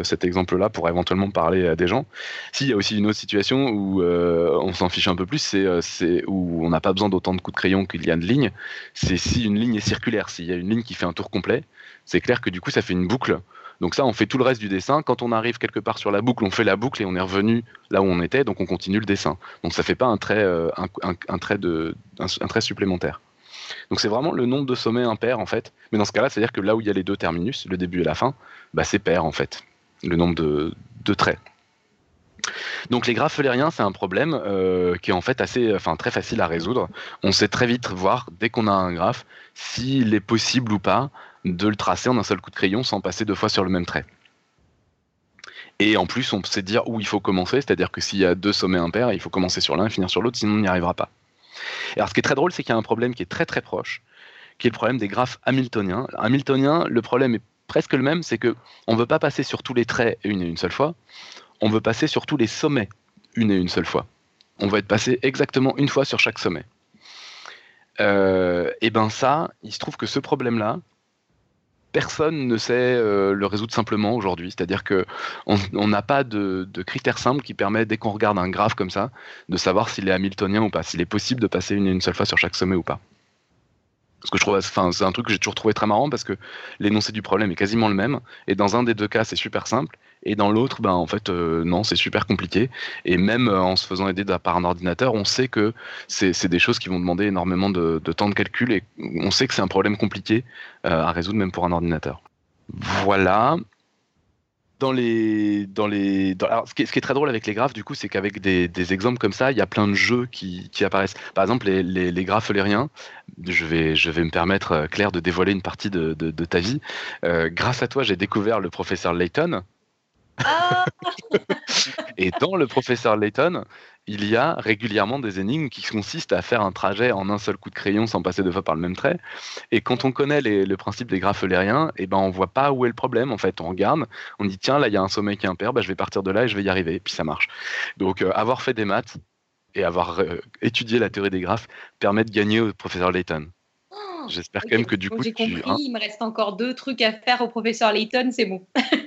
cet exemple-là pourra éventuellement parler à des gens. S'il y a aussi une autre situation où euh, on s'en fiche un peu plus, c'est où on n'a pas besoin d'autant de coups de crayon qu'il y a de lignes. C'est si une ligne est circulaire, s'il y a une ligne qui fait un tour complet, c'est clair que du coup ça fait une boucle. Donc ça, on fait tout le reste du dessin. Quand on arrive quelque part sur la boucle, on fait la boucle et on est revenu là où on était, donc on continue le dessin. Donc ça fait pas un trait, euh, un, trait supplémentaire. Donc c'est vraiment le nombre de sommets impair en fait. Mais dans ce cas-là, c'est-à-dire que là où il y a les deux terminus, le début et la fin, bah, c'est pair en fait, le nombre de, de traits. Donc les graphes eulériens, c'est un problème euh, qui est en fait assez, enfin très facile à résoudre. On sait très vite voir dès qu'on a un graphe s'il est possible ou pas de le tracer en un seul coup de crayon sans passer deux fois sur le même trait. Et en plus, on sait dire où il faut commencer, c'est-à-dire que s'il y a deux sommets impairs, il faut commencer sur l'un et finir sur l'autre, sinon on n'y arrivera pas. Et alors ce qui est très drôle, c'est qu'il y a un problème qui est très très proche, qui est le problème des graphes hamiltoniens. Hamiltonien, le problème est presque le même, c'est que on veut pas passer sur tous les traits une et une seule fois, on veut passer sur tous les sommets une et une seule fois. On va être passé exactement une fois sur chaque sommet. Euh, et ben ça, il se trouve que ce problème-là, personne ne sait euh, le résoudre simplement aujourd'hui. C'est-à-dire que on n'a pas de, de critères simples qui permettent, dès qu'on regarde un graphe comme ça, de savoir s'il est hamiltonien ou pas, s'il est possible de passer une seule fois sur chaque sommet ou pas. Parce que je trouve, enfin, c'est un truc que j'ai toujours trouvé très marrant parce que l'énoncé du problème est quasiment le même. Et dans un des deux cas, c'est super simple. Et dans l'autre, ben, en fait, euh, non, c'est super compliqué. Et même euh, en se faisant aider par un ordinateur, on sait que c'est des choses qui vont demander énormément de, temps de calcul. Et on sait que c'est un problème compliqué euh, à résoudre même pour un ordinateur. Voilà. Dans les, dans les, alors, ce, qui est, ce qui est très drôle avec les graphes, du coup, c'est qu'avec des, exemples comme ça, il y a plein de jeux qui, qui apparaissent. Par exemple, les, les, graphes eulériens, je vais, je vais me permettre, Claire, de dévoiler une partie de, de, ta vie. Grâce à toi, j'ai découvert le professeur Layton.
Ah, [laughs]
Et dans le professeur Layton, il y a régulièrement des énigmes qui consistent à faire un trajet en un seul coup de crayon sans passer deux fois par le même trait. Et quand on connaît les- le principe des graphes eulériens, eh ben on voit pas où est le problème. En fait, on regarde, on dit tiens là il y a un sommet qui est impair, bah, je vais partir de là et je vais y arriver. Et puis ça marche. Donc euh, avoir fait des maths et avoir euh, étudié la théorie des graphes permet de gagner au professeur Layton. J'espère
ok.
quand même que du coup
J'ai
tu,
compris,
hein,
il me reste encore deux trucs à faire au professeur Layton, c'est bon. [laughs]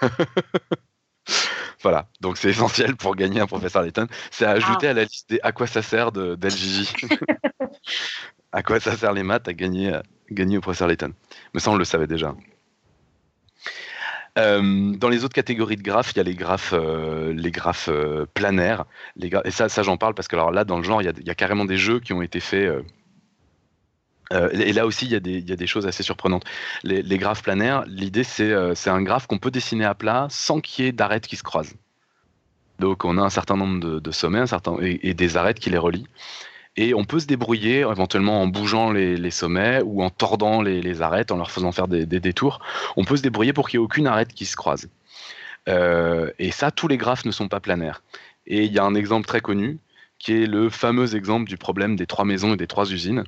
[laughs]
Voilà, donc c'est essentiel pour gagner un professeur Layton. C'est à ajouter à la liste des à quoi ça sert de d'LJJ. [laughs] à quoi ça sert les maths à gagner, à gagner au professeur Layton. Mais ça, on le savait déjà. Euh, dans les autres catégories de graphes, il y a les graphes, euh, les graphes euh, planaires. Les gra- et ça, ça j'en parle parce que alors là, dans le genre, il y a, il y a carrément des jeux qui ont été faits. Euh, et là aussi, il y, a des, choses assez surprenantes. Les, graphes planaires, l'idée, c'est euh, c'est un graphe qu'on peut dessiner à plat sans qu'il y ait d'arêtes qui se croisent. Donc, on a un certain nombre de, sommets un certain, et, des arêtes qui les relient. Et on peut se débrouiller éventuellement en bougeant les, sommets ou en tordant les, arêtes, en leur faisant faire des, des détours. On peut se débrouiller pour qu'il n'y ait aucune arête qui se croise. Euh, et ça, tous les graphes ne sont pas planaires. Et il y a un exemple très connu qui est le fameux exemple du problème des trois maisons et des trois usines.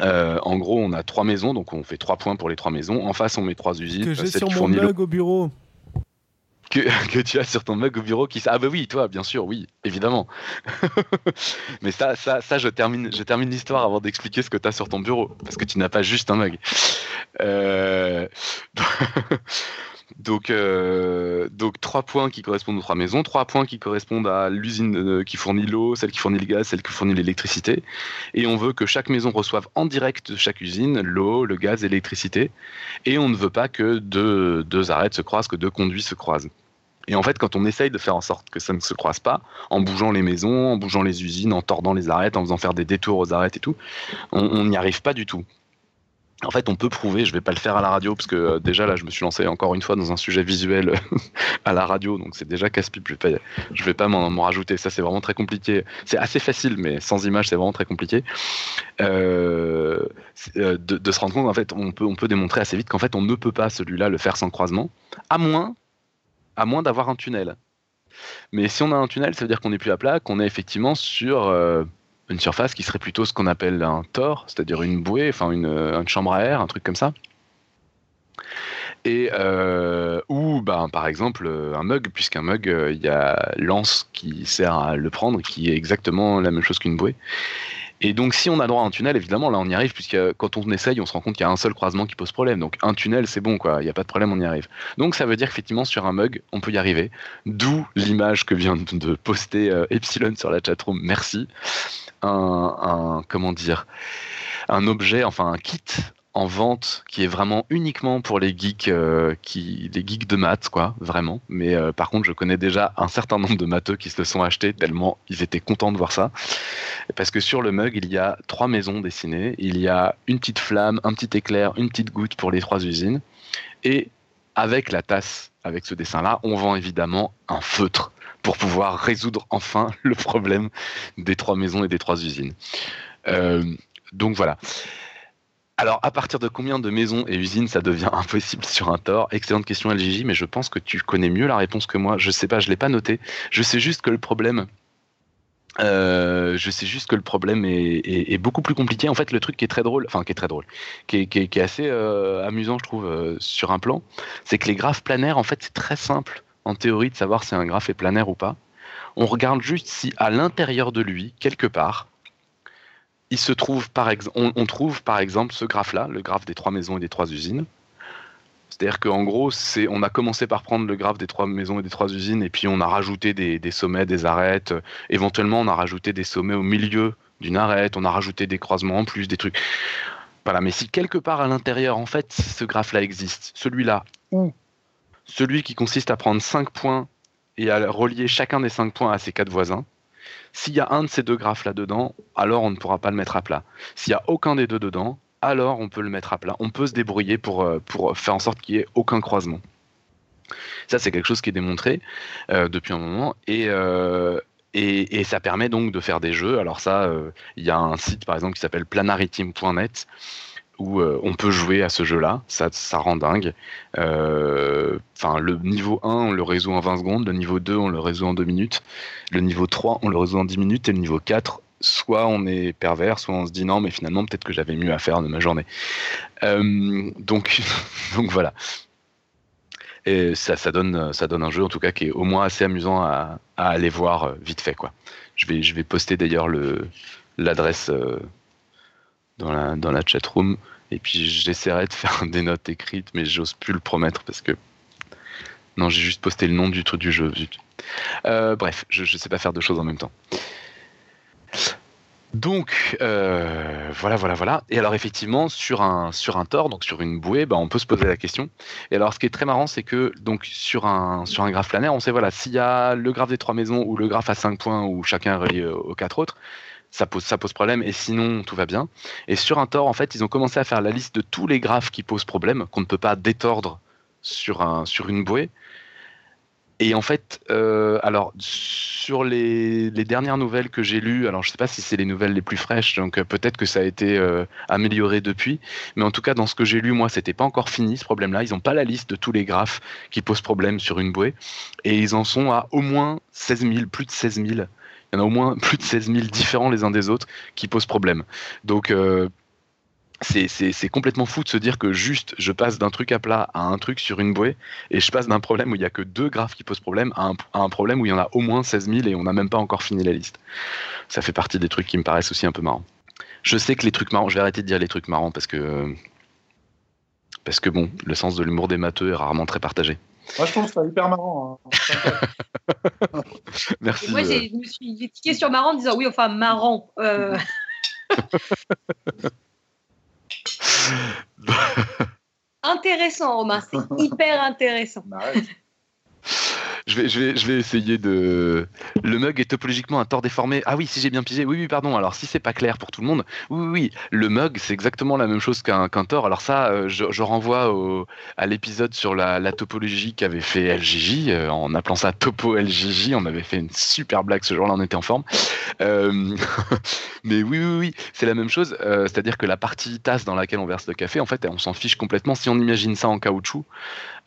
Euh, en gros, on a trois maisons, donc on fait trois points pour les trois maisons. En face, on met trois usines.
Que j'ai sur mon mug au bureau.
que, [laughs] que tu as sur ton mug au bureau qui ah bah oui toi bien sûr oui évidemment [laughs] mais ça ça ça je termine je termine l'histoire avant d'expliquer ce que tu as sur ton bureau parce que tu n'as pas juste un mug Euh, [laughs] donc euh, donc trois points qui correspondent aux trois maisons trois points qui correspondent à l'usine euh, qui fournit l'eau celle qui fournit le gaz celle qui fournit l'électricité et on veut que chaque maison reçoive en direct de chaque usine l'eau le gaz l'électricité et on ne veut pas que deux, deux arêtes se croisent, que deux conduits se croisent. Et en fait, quand on essaye de faire en sorte que ça ne se croise pas, en bougeant les maisons, en bougeant les usines, en tordant les arêtes, en faisant faire des détours aux arêtes et tout, on n'y arrive pas du tout. En fait, on peut prouver, je vais pas le faire à la radio parce que euh, déjà là, je me suis lancé encore une fois dans un sujet visuel [laughs] à la radio, donc c'est déjà casse-pipe. Je vais pas, je vais pas m'en rajouter. Ça, c'est vraiment très compliqué. C'est assez facile, mais sans image, c'est vraiment très compliqué. Euh, euh, de, se rendre compte, en fait, on peut, on peut démontrer assez vite qu'en fait, on ne peut pas celui-là le faire sans croisement, à moins, d'avoir un tunnel. Mais si on a un tunnel, ça veut dire qu'on n'est plus à plat, qu'on est effectivement sur euh, une surface qui serait plutôt ce qu'on appelle un tor, c'est-à-dire une bouée, enfin une, une chambre à air, un truc comme ça. Et euh, ou ben, par exemple euh, un mug, puisqu'un mug, euh, il y a l'anse qui sert à le prendre, qui est exactement la même chose qu'une bouée. Et donc si on a droit à un tunnel, évidemment là on y arrive, puisque quand on essaye, on se rend compte qu'il y a un seul croisement qui pose problème. Donc un tunnel c'est bon quoi, il n'y a pas de problème, on y arrive. Donc ça veut dire qu'effectivement sur un mug, on peut y arriver. D'où l'image que vient de- poster euh, Epsilon sur la chatroom, merci. Un, comment dire, un objet, enfin un kit en vente qui est vraiment uniquement pour les geeks, euh, qui, les geeks de maths, quoi, vraiment. Mais euh, par contre, je connais déjà un certain nombre de matheux qui se le sont achetés tellement ils étaient contents de voir ça. Parce que sur le mug, il y a trois maisons dessinées. Il y a une petite flamme, un petit éclair, une petite goutte pour les trois usines. Et avec la tasse, avec ce dessin-là, on vend évidemment un feutre pour pouvoir résoudre enfin [laughs] le problème des trois maisons et des trois usines. Euh, donc voilà. Alors, à partir de combien de maisons et usines ça devient [laughs] impossible sur un tort? Excellente question, LGJ, mais je pense que tu connais mieux la réponse que moi. Je sais pas, je l'ai pas noté. Je sais juste que le problème. euh, je sais juste que le problème est, beaucoup plus compliqué. En fait, le truc qui est très drôle, enfin qui est très drôle, qui est, assez euh, amusant, je trouve, sur un plan, c'est que les graphes planaires, en fait, c'est très simple en théorie de savoir si un graphe est planaire ou pas. On regarde juste si à l'intérieur de lui, quelque part, il se trouve on, trouve par exemple ce graphe-là, le graphe des trois maisons et des trois usines. C'est-à-dire qu'en gros, on a commencé par prendre le graphe des trois maisons et des trois usines, et puis on a rajouté des, sommets, des arêtes. Éventuellement, on a rajouté des sommets au milieu d'une arête, on a rajouté des croisements en plus, des trucs. Voilà, mais si quelque part à l'intérieur, en fait, ce graphe-là existe, celui-là, ou celui qui consiste à prendre cinq points et à relier chacun des cinq points à ses quatre voisins, s'il y a un de ces deux graphes là-dedans, alors on ne pourra pas le mettre à plat. S'il y a aucun des deux dedans, alors on peut le mettre à plat. On peut se débrouiller pour, euh, faire en sorte qu'il n'y ait aucun croisement. Ça, c'est quelque chose qui est démontré euh, depuis un moment. Et, euh, et, ça permet donc de faire des jeux. Alors ça, il y a un site par exemple qui s'appelle planaritim.net où euh, on peut jouer à ce jeu-là. Ça, ça rend dingue. Euh, Enfin, le niveau 1, on le résout en 20 secondes. Le niveau 2, on le résout en 2 minutes. Le niveau 3, on le résout en 10 minutes. Et le niveau 4, soit on est pervers, soit on se dit non, mais finalement, peut-être que j'avais mieux à faire de ma journée. Euh, donc, [laughs] donc voilà. Et ça, ça, donne, ça donne un jeu, en tout cas, qui est au moins assez amusant à, aller voir vite fait. Quoi. Je, vais, je vais poster d'ailleurs le- l'adresse dans, la, dans la chat room. Et puis j'essaierai de faire des notes écrites, mais j'ose plus le promettre parce que. Non, j'ai juste posté le nom du truc du jeu. Euh, bref, je ne sais pas faire deux choses en même temps. Donc euh, voilà, voilà, voilà. Et alors effectivement, sur un sur un tort, donc sur une bouée, bah, on peut se poser la question. Et alors ce qui est très marrant, c'est que donc sur un sur un graphe planaire, on sait voilà s'il y a le graphe des trois maisons ou le graphe à cinq points où chacun est relié aux quatre autres, ça pose problème. Et sinon tout va bien. Et sur un tort, en fait, ils ont commencé à faire la liste de tous les graphes qui posent problème, qu'on ne peut pas détordre sur un sur une bouée. Et en fait, euh, alors sur les, dernières nouvelles que j'ai lues, alors je sais pas si c'est les nouvelles les plus fraîches, donc euh, peut-être que ça a été euh, amélioré depuis, mais en tout cas dans ce que j'ai lu moi, c'était pas encore fini ce problème-là. Ils n'ont pas la liste de tous les graphes qui posent problème sur une bouée, et ils en sont à au moins 16 000, plus de 16 000. Il y en a au moins plus de 16 000 différents les uns des autres qui posent problème. Donc euh, c'est- complètement fou de se dire que juste je passe d'un truc à plat à un truc sur une bouée et je passe d'un problème où il y a que deux graphes qui posent problème à un, à un problème où il y en a au moins 16 000 et on n'a même pas encore fini la liste. Ça fait partie des trucs qui me paraissent aussi un peu marrants. Je sais que les trucs marrants, je vais arrêter de dire les trucs marrants parce que parce que bon, le sens de l'humour des matheux est rarement très partagé.
Moi, je trouve ça hyper marrant. hein. [laughs]
Merci.
Et moi, j'ai- je me suis j'ai tiqué sur marrant en disant oui, enfin marrant. euh, [laughs] intéressant, Romain, c'est [laughs] hyper intéressant.
Je, vais, essayer de. Le mug est topologiquement un tort déformé. Ah oui, si j'ai bien pigé. Oui, oui, pardon. Alors, si c'est pas clair pour tout le monde, oui, oui, oui. Le mug, c'est exactement la même chose qu'un qu'un tort. Alors, ça, euh, je, renvoie à l'épisode sur la, topologie qu'avait fait LGJ, euh, en appelant ça Topo LGJ. On avait fait une super blague ce jour-là, on était en forme. Euh, [laughs] mais oui, oui, oui, c'est la même chose. C'est-à-dire que la partie tasse dans laquelle on verse le café, en fait, on s'en fiche complètement. Si on imagine ça en caoutchouc,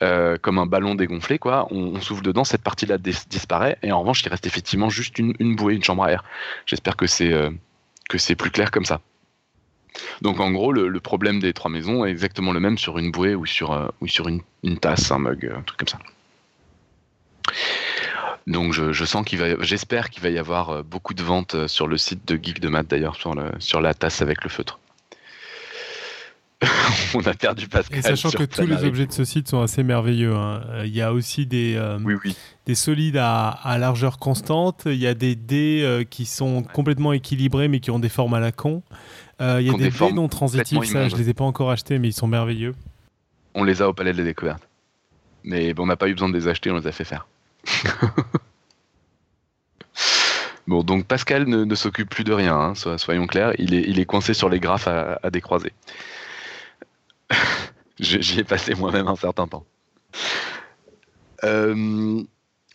euh, comme un ballon dégonflé, quoi, on, on souffle dedans, cette partie-là dis- disparaît, et en revanche, il reste effectivement juste une, bouée, une chambre à air. J'espère que c'est euh, que c'est plus clair comme ça. Donc en gros, le, problème des trois maisons est exactement le même sur une bouée ou sur, euh, ou sur une, tasse, un mug, un truc comme ça. Donc je, sens qu'il va, j'espère qu'il va y avoir beaucoup de ventes sur le site de Geek de Math d'ailleurs sur, sur la tasse avec le feutre. [laughs] On a perdu Pascal.
Et sachant que tous les objets de ce site sont assez merveilleux, hein. Il y a aussi des, euh,
Oui, oui.
des solides à, à largeur constante, il y a des dés euh, qui sont complètement équilibrés mais qui ont des formes à la con. Euh, Il y a des
des
dés non transitifs, ça je les ai pas encore achetés mais ils sont merveilleux.
On les a au palais de la découverte. Mais bon, on n'a pas eu besoin de les acheter, on les a fait faire. [laughs] bon, donc Pascal ne, ne s'occupe plus de rien, hein, so- soyons clairs. Il est, il est coincé sur les graphes à, à décroiser. [laughs] J'y ai passé moi-même un certain temps. Euh,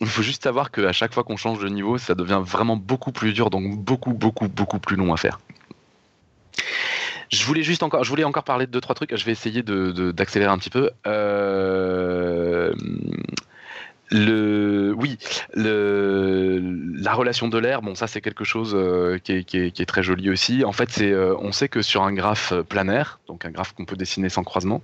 Il faut juste savoir qu'à chaque fois qu'on change de niveau, ça devient vraiment beaucoup plus dur, donc beaucoup, beaucoup, beaucoup plus long à faire. Je voulais juste encore, je voulais encore parler de deux trois trucs. Je vais essayer d'accélérer un petit peu. Euh, le, oui, la relation de l'air. Bon, ça c'est quelque chose euh, qui, est, très joli aussi. En fait, euh, on sait que sur un graphe planaire, donc un graphe qu'on peut dessiner sans croisement,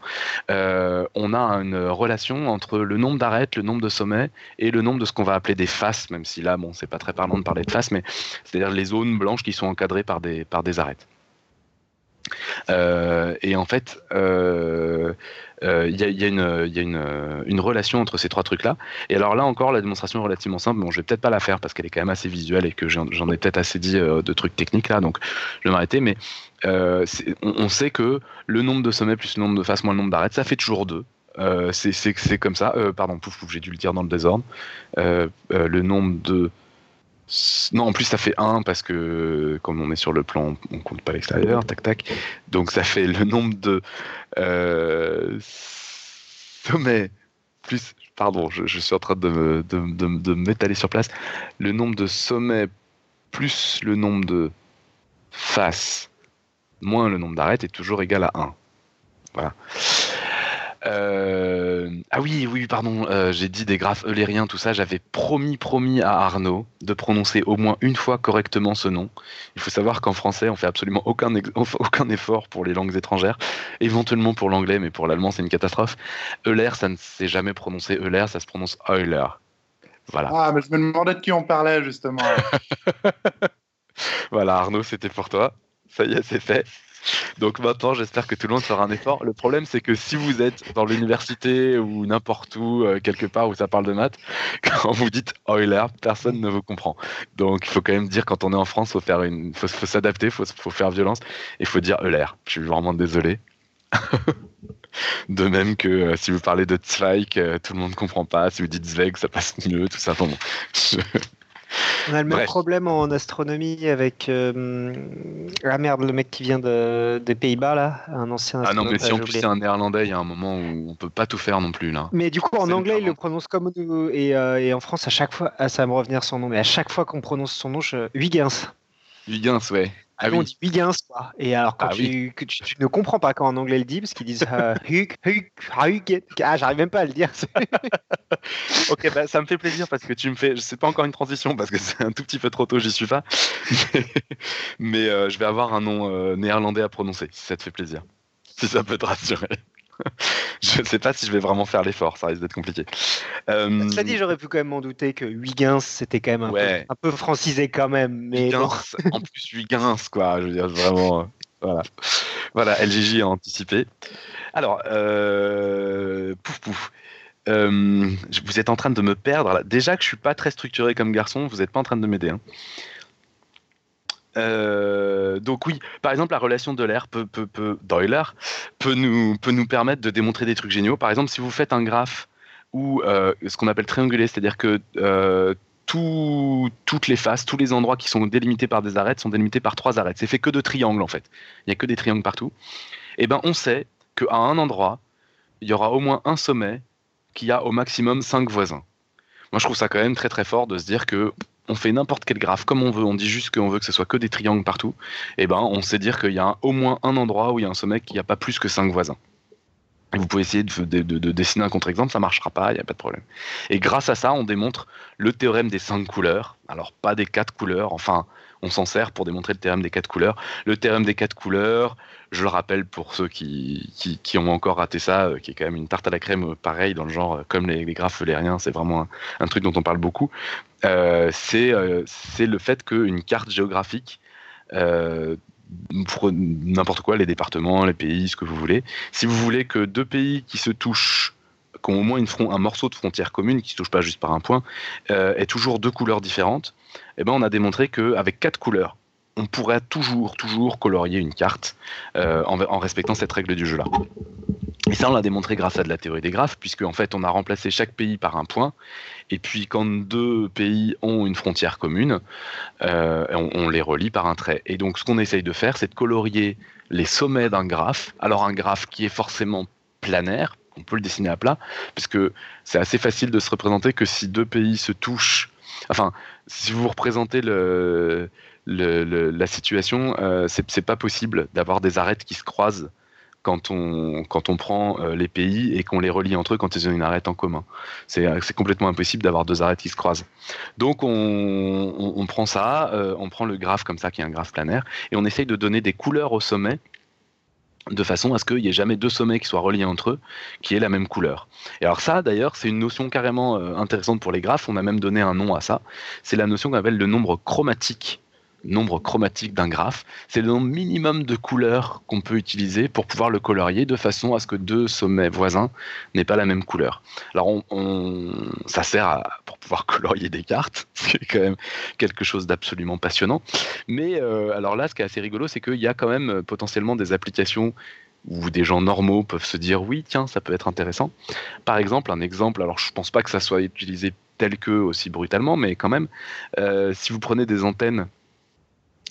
euh, on a une relation entre le nombre d'arêtes, le nombre de sommets et le nombre de ce qu'on va appeler des faces. Même si là, bon, c'est pas très parlant de parler de faces, mais c'est-à-dire les zones blanches qui sont encadrées par des arêtes. Euh, et en fait, euh, euh, il y a, une, relation entre ces trois trucs-là. Et alors là encore, la démonstration est relativement simple. Bon, je vais peut-être pas la faire parce qu'elle est quand même assez visuelle et que j'en ai peut-être assez dit de trucs techniques là, donc je vais m'arrêter. Mais on, sait que le nombre de sommets plus le nombre de faces moins le nombre d'arêtes, ça fait toujours deux. C'est- comme ça. Pardon, j'ai dû le dire dans le désordre. Le nombre de non, en plus ça fait 1 parce que comme on est sur le plan, on compte pas l'extérieur, tac tac. Donc ça fait le nombre de euh, sommets plus, pardon, je, je suis en train de me- de, de- de m'étaler sur place. Le nombre de sommets plus le nombre de faces moins le nombre d'arêtes est toujours égal à 1. Voilà. Euh, Ah oui, oui, pardon, euh, j'ai dit des graphes eulériens, tout ça. J'avais promis, promis à Arnaud de prononcer au moins une fois correctement ce nom. Il faut savoir qu'en français, on fait absolument aucun, aucun effort pour les langues étrangères, éventuellement pour l'anglais, mais pour l'allemand, c'est une catastrophe. Euler, ça ne s'est jamais prononcé Euler, ça se prononce Euler. Voilà.
Ah, mais je me demandais de qui on parlait, justement. [laughs]
Voilà, Arnaud, c'était pour toi. Ça y est, c'est fait. Donc maintenant, j'espère que tout le monde fera un effort. Le problème, c'est que si vous êtes dans l'université ou n'importe où, euh, quelque part où ça parle de maths, [laughs] quand vous dites Euler, personne ne vous comprend. Donc il faut quand même dire, quand on est en France, faut faire une, faut, s'adapter, faut, faut faire violence, et il faut dire Euler. Je suis vraiment désolé. [laughs] de même que euh, si vous parlez de Zweig, euh, tout le monde ne comprend pas. Si vous dites Zweig, ça passe mieux, tout ça. Bon. Je- [laughs]
On a le même
Bref.
problème en astronomie avec. euh, Ah merde, le mec qui vient de... des Pays-Bas, là, un ancien
Ah non, mais si en plus c'est un néerlandais, il y a un moment où on peut pas tout faire non plus là.
Mais du coup, en anglais, il le prononce comme nous. Et, euh, et en France, à chaque fois, ah, ça va me revenir son nom, mais à chaque fois qu'on prononce son nom, je... Huygens.
Huygens, ouais. Ah
Nous, on
oui.
dit Huygens, quoi. Et alors, quand
Ah
tu, que tu, tu ne comprends pas quand en anglais ils le dit, parce qu'ils disent euh, [laughs] Hug, Huygens. Ah, j'arrive même pas à le dire. [laughs]
Ok, bah, ça me fait plaisir parce que tu me fais. C'est pas encore une transition parce que c'est un tout petit peu trop tôt, j'y suis pas. Mais, [laughs] mais, euh, je vais avoir un nom euh, néerlandais à prononcer si ça te fait plaisir. Si ça peut te rassurer. [laughs] je sais pas si je vais vraiment faire l'effort, ça risque d'être compliqué. Euh,
Cela dit, j'aurais pu quand même m'en douter que Huygens, c'était quand même un,
Ouais.
peu, un peu francisé quand même. Mais.
Huygens, en plus Huygens, quoi. Je veux dire, vraiment. euh, voilà. Voilà, LGJ a anticipé. Alors, euh, pouf pouf. Euh, vous êtes en train de me perdre. Déjà que je suis pas très structuré comme garçon, vous n'êtes pas en train de m'aider. hein. Euh, donc oui, par exemple, la relation de l'air peut, peut, peut, d'Euler peut nous, peut nous permettre de démontrer des trucs géniaux. Par exemple, si vous faites un graphe ou euh, ce qu'on appelle triangulé, c'est-à-dire que euh, tout- toutes les faces, tous les endroits qui sont délimités par des arêtes sont délimités par trois arêtes. C'est fait que de triangles en fait. Il n'y a que des triangles partout. Et ben on sait qu'à un endroit, il y aura au moins un sommet qui a au maximum cinq voisins. Moi je trouve ça quand même très très fort de se dire que on fait n'importe quel graphe comme on veut, on dit juste qu'on veut que ce soit que des triangles partout. Et ben on sait dire qu'il y a au moins un endroit où il y a un sommet qui n'a pas plus que cinq voisins. Et Vous pouvez essayer de, de- de- de dessiner un contre-exemple, ça marchera pas, il n'y a pas de problème. Et grâce à ça, on démontre le théorème des cinq couleurs. Alors, pas des quatre couleurs, enfin, on s'en sert pour démontrer le théorème des quatre couleurs. Le théorème des quatre couleurs, je le rappelle pour ceux qui, ont encore raté ça, euh, qui est quand même une tarte à la crème euh, pareil, dans le genre, euh, comme les, graphes eulériens, c'est vraiment un truc dont on parle beaucoup. Euh, c'est euh, c'est le fait qu'une carte géographique, euh, pour n'importe quoi, les départements, les pays, ce que vous voulez, si vous voulez que deux pays qui se touchent, qui ont au moins une fron- un morceau de frontière commune, qui ne se touchent pas juste par un point, euh, aient toujours deux couleurs différentes, eh ben on a démontré qu'avec quatre couleurs, on pourrait toujours, toujours colorier une carte euh, en respectant cette règle du jeu-là. Et ça, on l'a démontré grâce à de la théorie des graphes, puisque en fait, on a remplacé chaque pays par un point, et puis quand deux pays ont une frontière commune, euh, on, les relie par un trait. Et donc, ce qu'on essaye de faire, c'est de colorier les sommets d'un graphe. Alors, un graphe qui est forcément planaire, on peut le dessiner à plat, puisque c'est assez facile de se représenter que si deux pays se touchent, enfin, si vous représentez la situation, euh, c'est pas possible d'avoir des arêtes qui se croisent quand on, quand on prend euh, les pays et qu'on les relie entre eux quand ils ont une arête en commun. C'est euh, complètement impossible d'avoir deux arêtes qui se croisent. Donc on, on- prend ça, euh, on prend le graphe comme ça, qui est un graphe planaire, et on essaye de donner des couleurs au sommet de façon à ce qu'il n'y ait jamais deux sommets qui soient reliés entre eux, qui aient la même couleur. Et alors ça, d'ailleurs, c'est une notion carrément intéressante pour les graphes, on a même donné un nom à ça, c'est la notion qu'on appelle le nombre chromatique nombre chromatique d'un graphe, c'est le nombre minimum de couleurs qu'on peut utiliser pour pouvoir le colorier de façon à ce que deux sommets voisins n'aient pas la même couleur. Alors on, ça sert à, pour pouvoir [laughs] colorier des cartes, [laughs] c'est quand même quelque chose d'absolument passionnant. Mais euh, alors là, ce qui est assez rigolo, c'est qu'il y a quand même euh, potentiellement des applications où des gens normaux peuvent se dire oui, tiens, ça peut être intéressant. Par exemple, un exemple, alors je pense pas que ça soit utilisé tel que aussi brutalement, mais quand même, euh, si vous prenez des antennes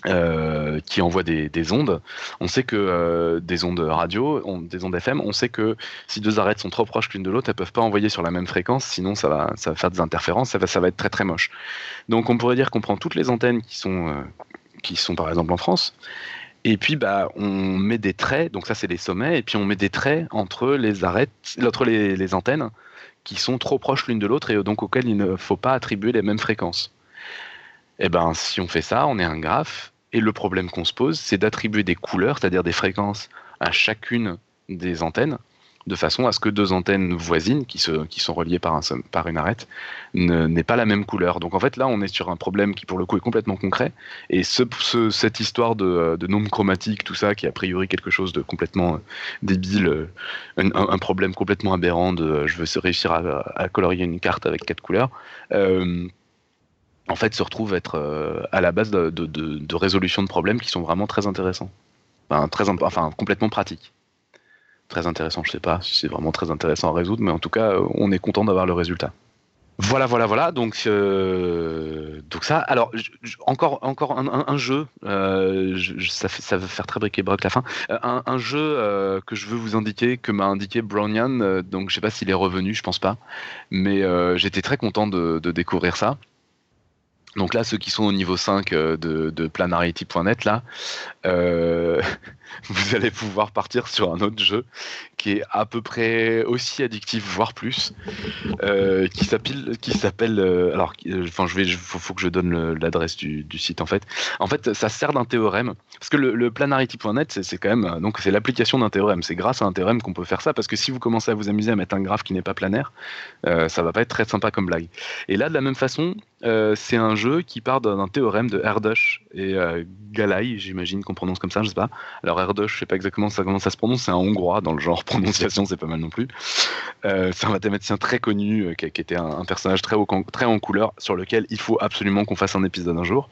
euh, qui envoient des, des ondes, on sait que euh, des ondes radio, des ondes FM, on sait que si deux arêtes sont trop proches l'une de l'autre, elles peuvent pas envoyer sur la même fréquence, sinon ça va, ça va faire des interférences, ça va, ça va être très très moche. Donc on pourrait dire qu'on prend toutes les antennes qui sont, euh, qui sont par exemple en France, et puis bah on met des traits, donc ça c'est les sommets, et puis on met des traits entre les arêtes, entre les, antennes qui sont trop proches l'une de l'autre et donc auxquelles il ne faut pas attribuer les mêmes fréquences. Et ben si on fait ça, on est un graphe, et le problème qu'on se pose, c'est d'attribuer des couleurs, c'est-à-dire des fréquences à chacune des antennes, de façon à ce que deux antennes voisines, qui, se, qui sont reliées par, un, par une arête, n'aient pas la même couleur. Donc en fait, là, on est sur un problème qui, pour le coup, est complètement concret. Et ce, ce- cette histoire de, de nombre chromatique, tout ça, qui est a priori quelque chose de complètement euh, débile, euh, un, problème complètement aberrant de euh, je veux réussir à, colorier une carte avec quatre couleurs, en fait, se retrouve être euh, à la base de, de- de- résolution de problèmes qui sont vraiment très intéressants. Enfin, complètement pratiques. Très intéressant, je sais pas si c'est vraiment très intéressant à résoudre, mais en tout cas, on est content d'avoir le résultat. Voilà, voilà, voilà. Donc, euh, donc ça. Alors, encore, encore un, jeu. euh, ça, va faire très briquet-broc la fin. Un, jeu que je veux vous indiquer, que m'a indiqué Brownian. donc, je sais pas s'il est revenu, je pense pas. Mais j'étais très content de découvrir ça. Donc là, ceux qui sont au niveau 5 euh, de, planarity.net, là, euh, [laughs] vous allez pouvoir partir sur un autre jeu qui est à peu près aussi addictif, voire plus, euh, qui s'appelle, alors, enfin, je vais, faut, faut que je donne l'adresse du, site en fait. En fait, ça sert d'un théorème, parce que le, planarity.net, c'est quand même, donc c'est l'application d'un théorème. C'est grâce à un théorème qu'on peut faire ça, parce que si vous commencez à vous amuser à mettre un graphe qui n'est pas planaire, ça va pas être très sympa comme blague. Et là, de la même façon, euh, c'est un jeu qui part d'un théorème de Erdős et euh, Galay, j'imagine qu'on prononce comme ça, je sais pas. Alors Erdős, je sais pas exactement ça, comment ça se prononce, c'est un hongrois dans le genre [laughs] prononciation, c'est pas mal non plus. Euh, c'est un mathématicien très connu, euh, qui, qui était un, un personnage très, haut, très en couleur, sur lequel il faut absolument qu'on fasse un épisode un jour.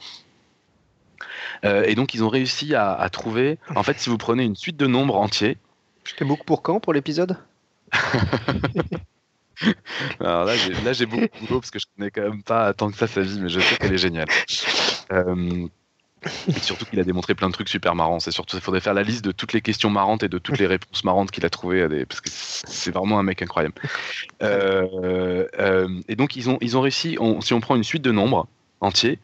Et donc ils ont réussi à, à trouver, en fait si vous prenez une suite de nombres entiers,
Je te book pour quand pour l'épisode? [laughs] [laughs]
Alors là, j'ai, beaucoup de boulot parce que je connais quand même pas tant que ça sa vie, mais je sais qu'elle est géniale. Euh, surtout qu'il a démontré plein de trucs super marrants. C'est surtout, il faudrait faire la liste de toutes les questions marrantes et de toutes les réponses marrantes qu'il a trouvées, à des- parce que c'est vraiment un mec incroyable. Euh, euh, et donc ils ont, ils ont réussi. si on prend une suite de nombres entiers,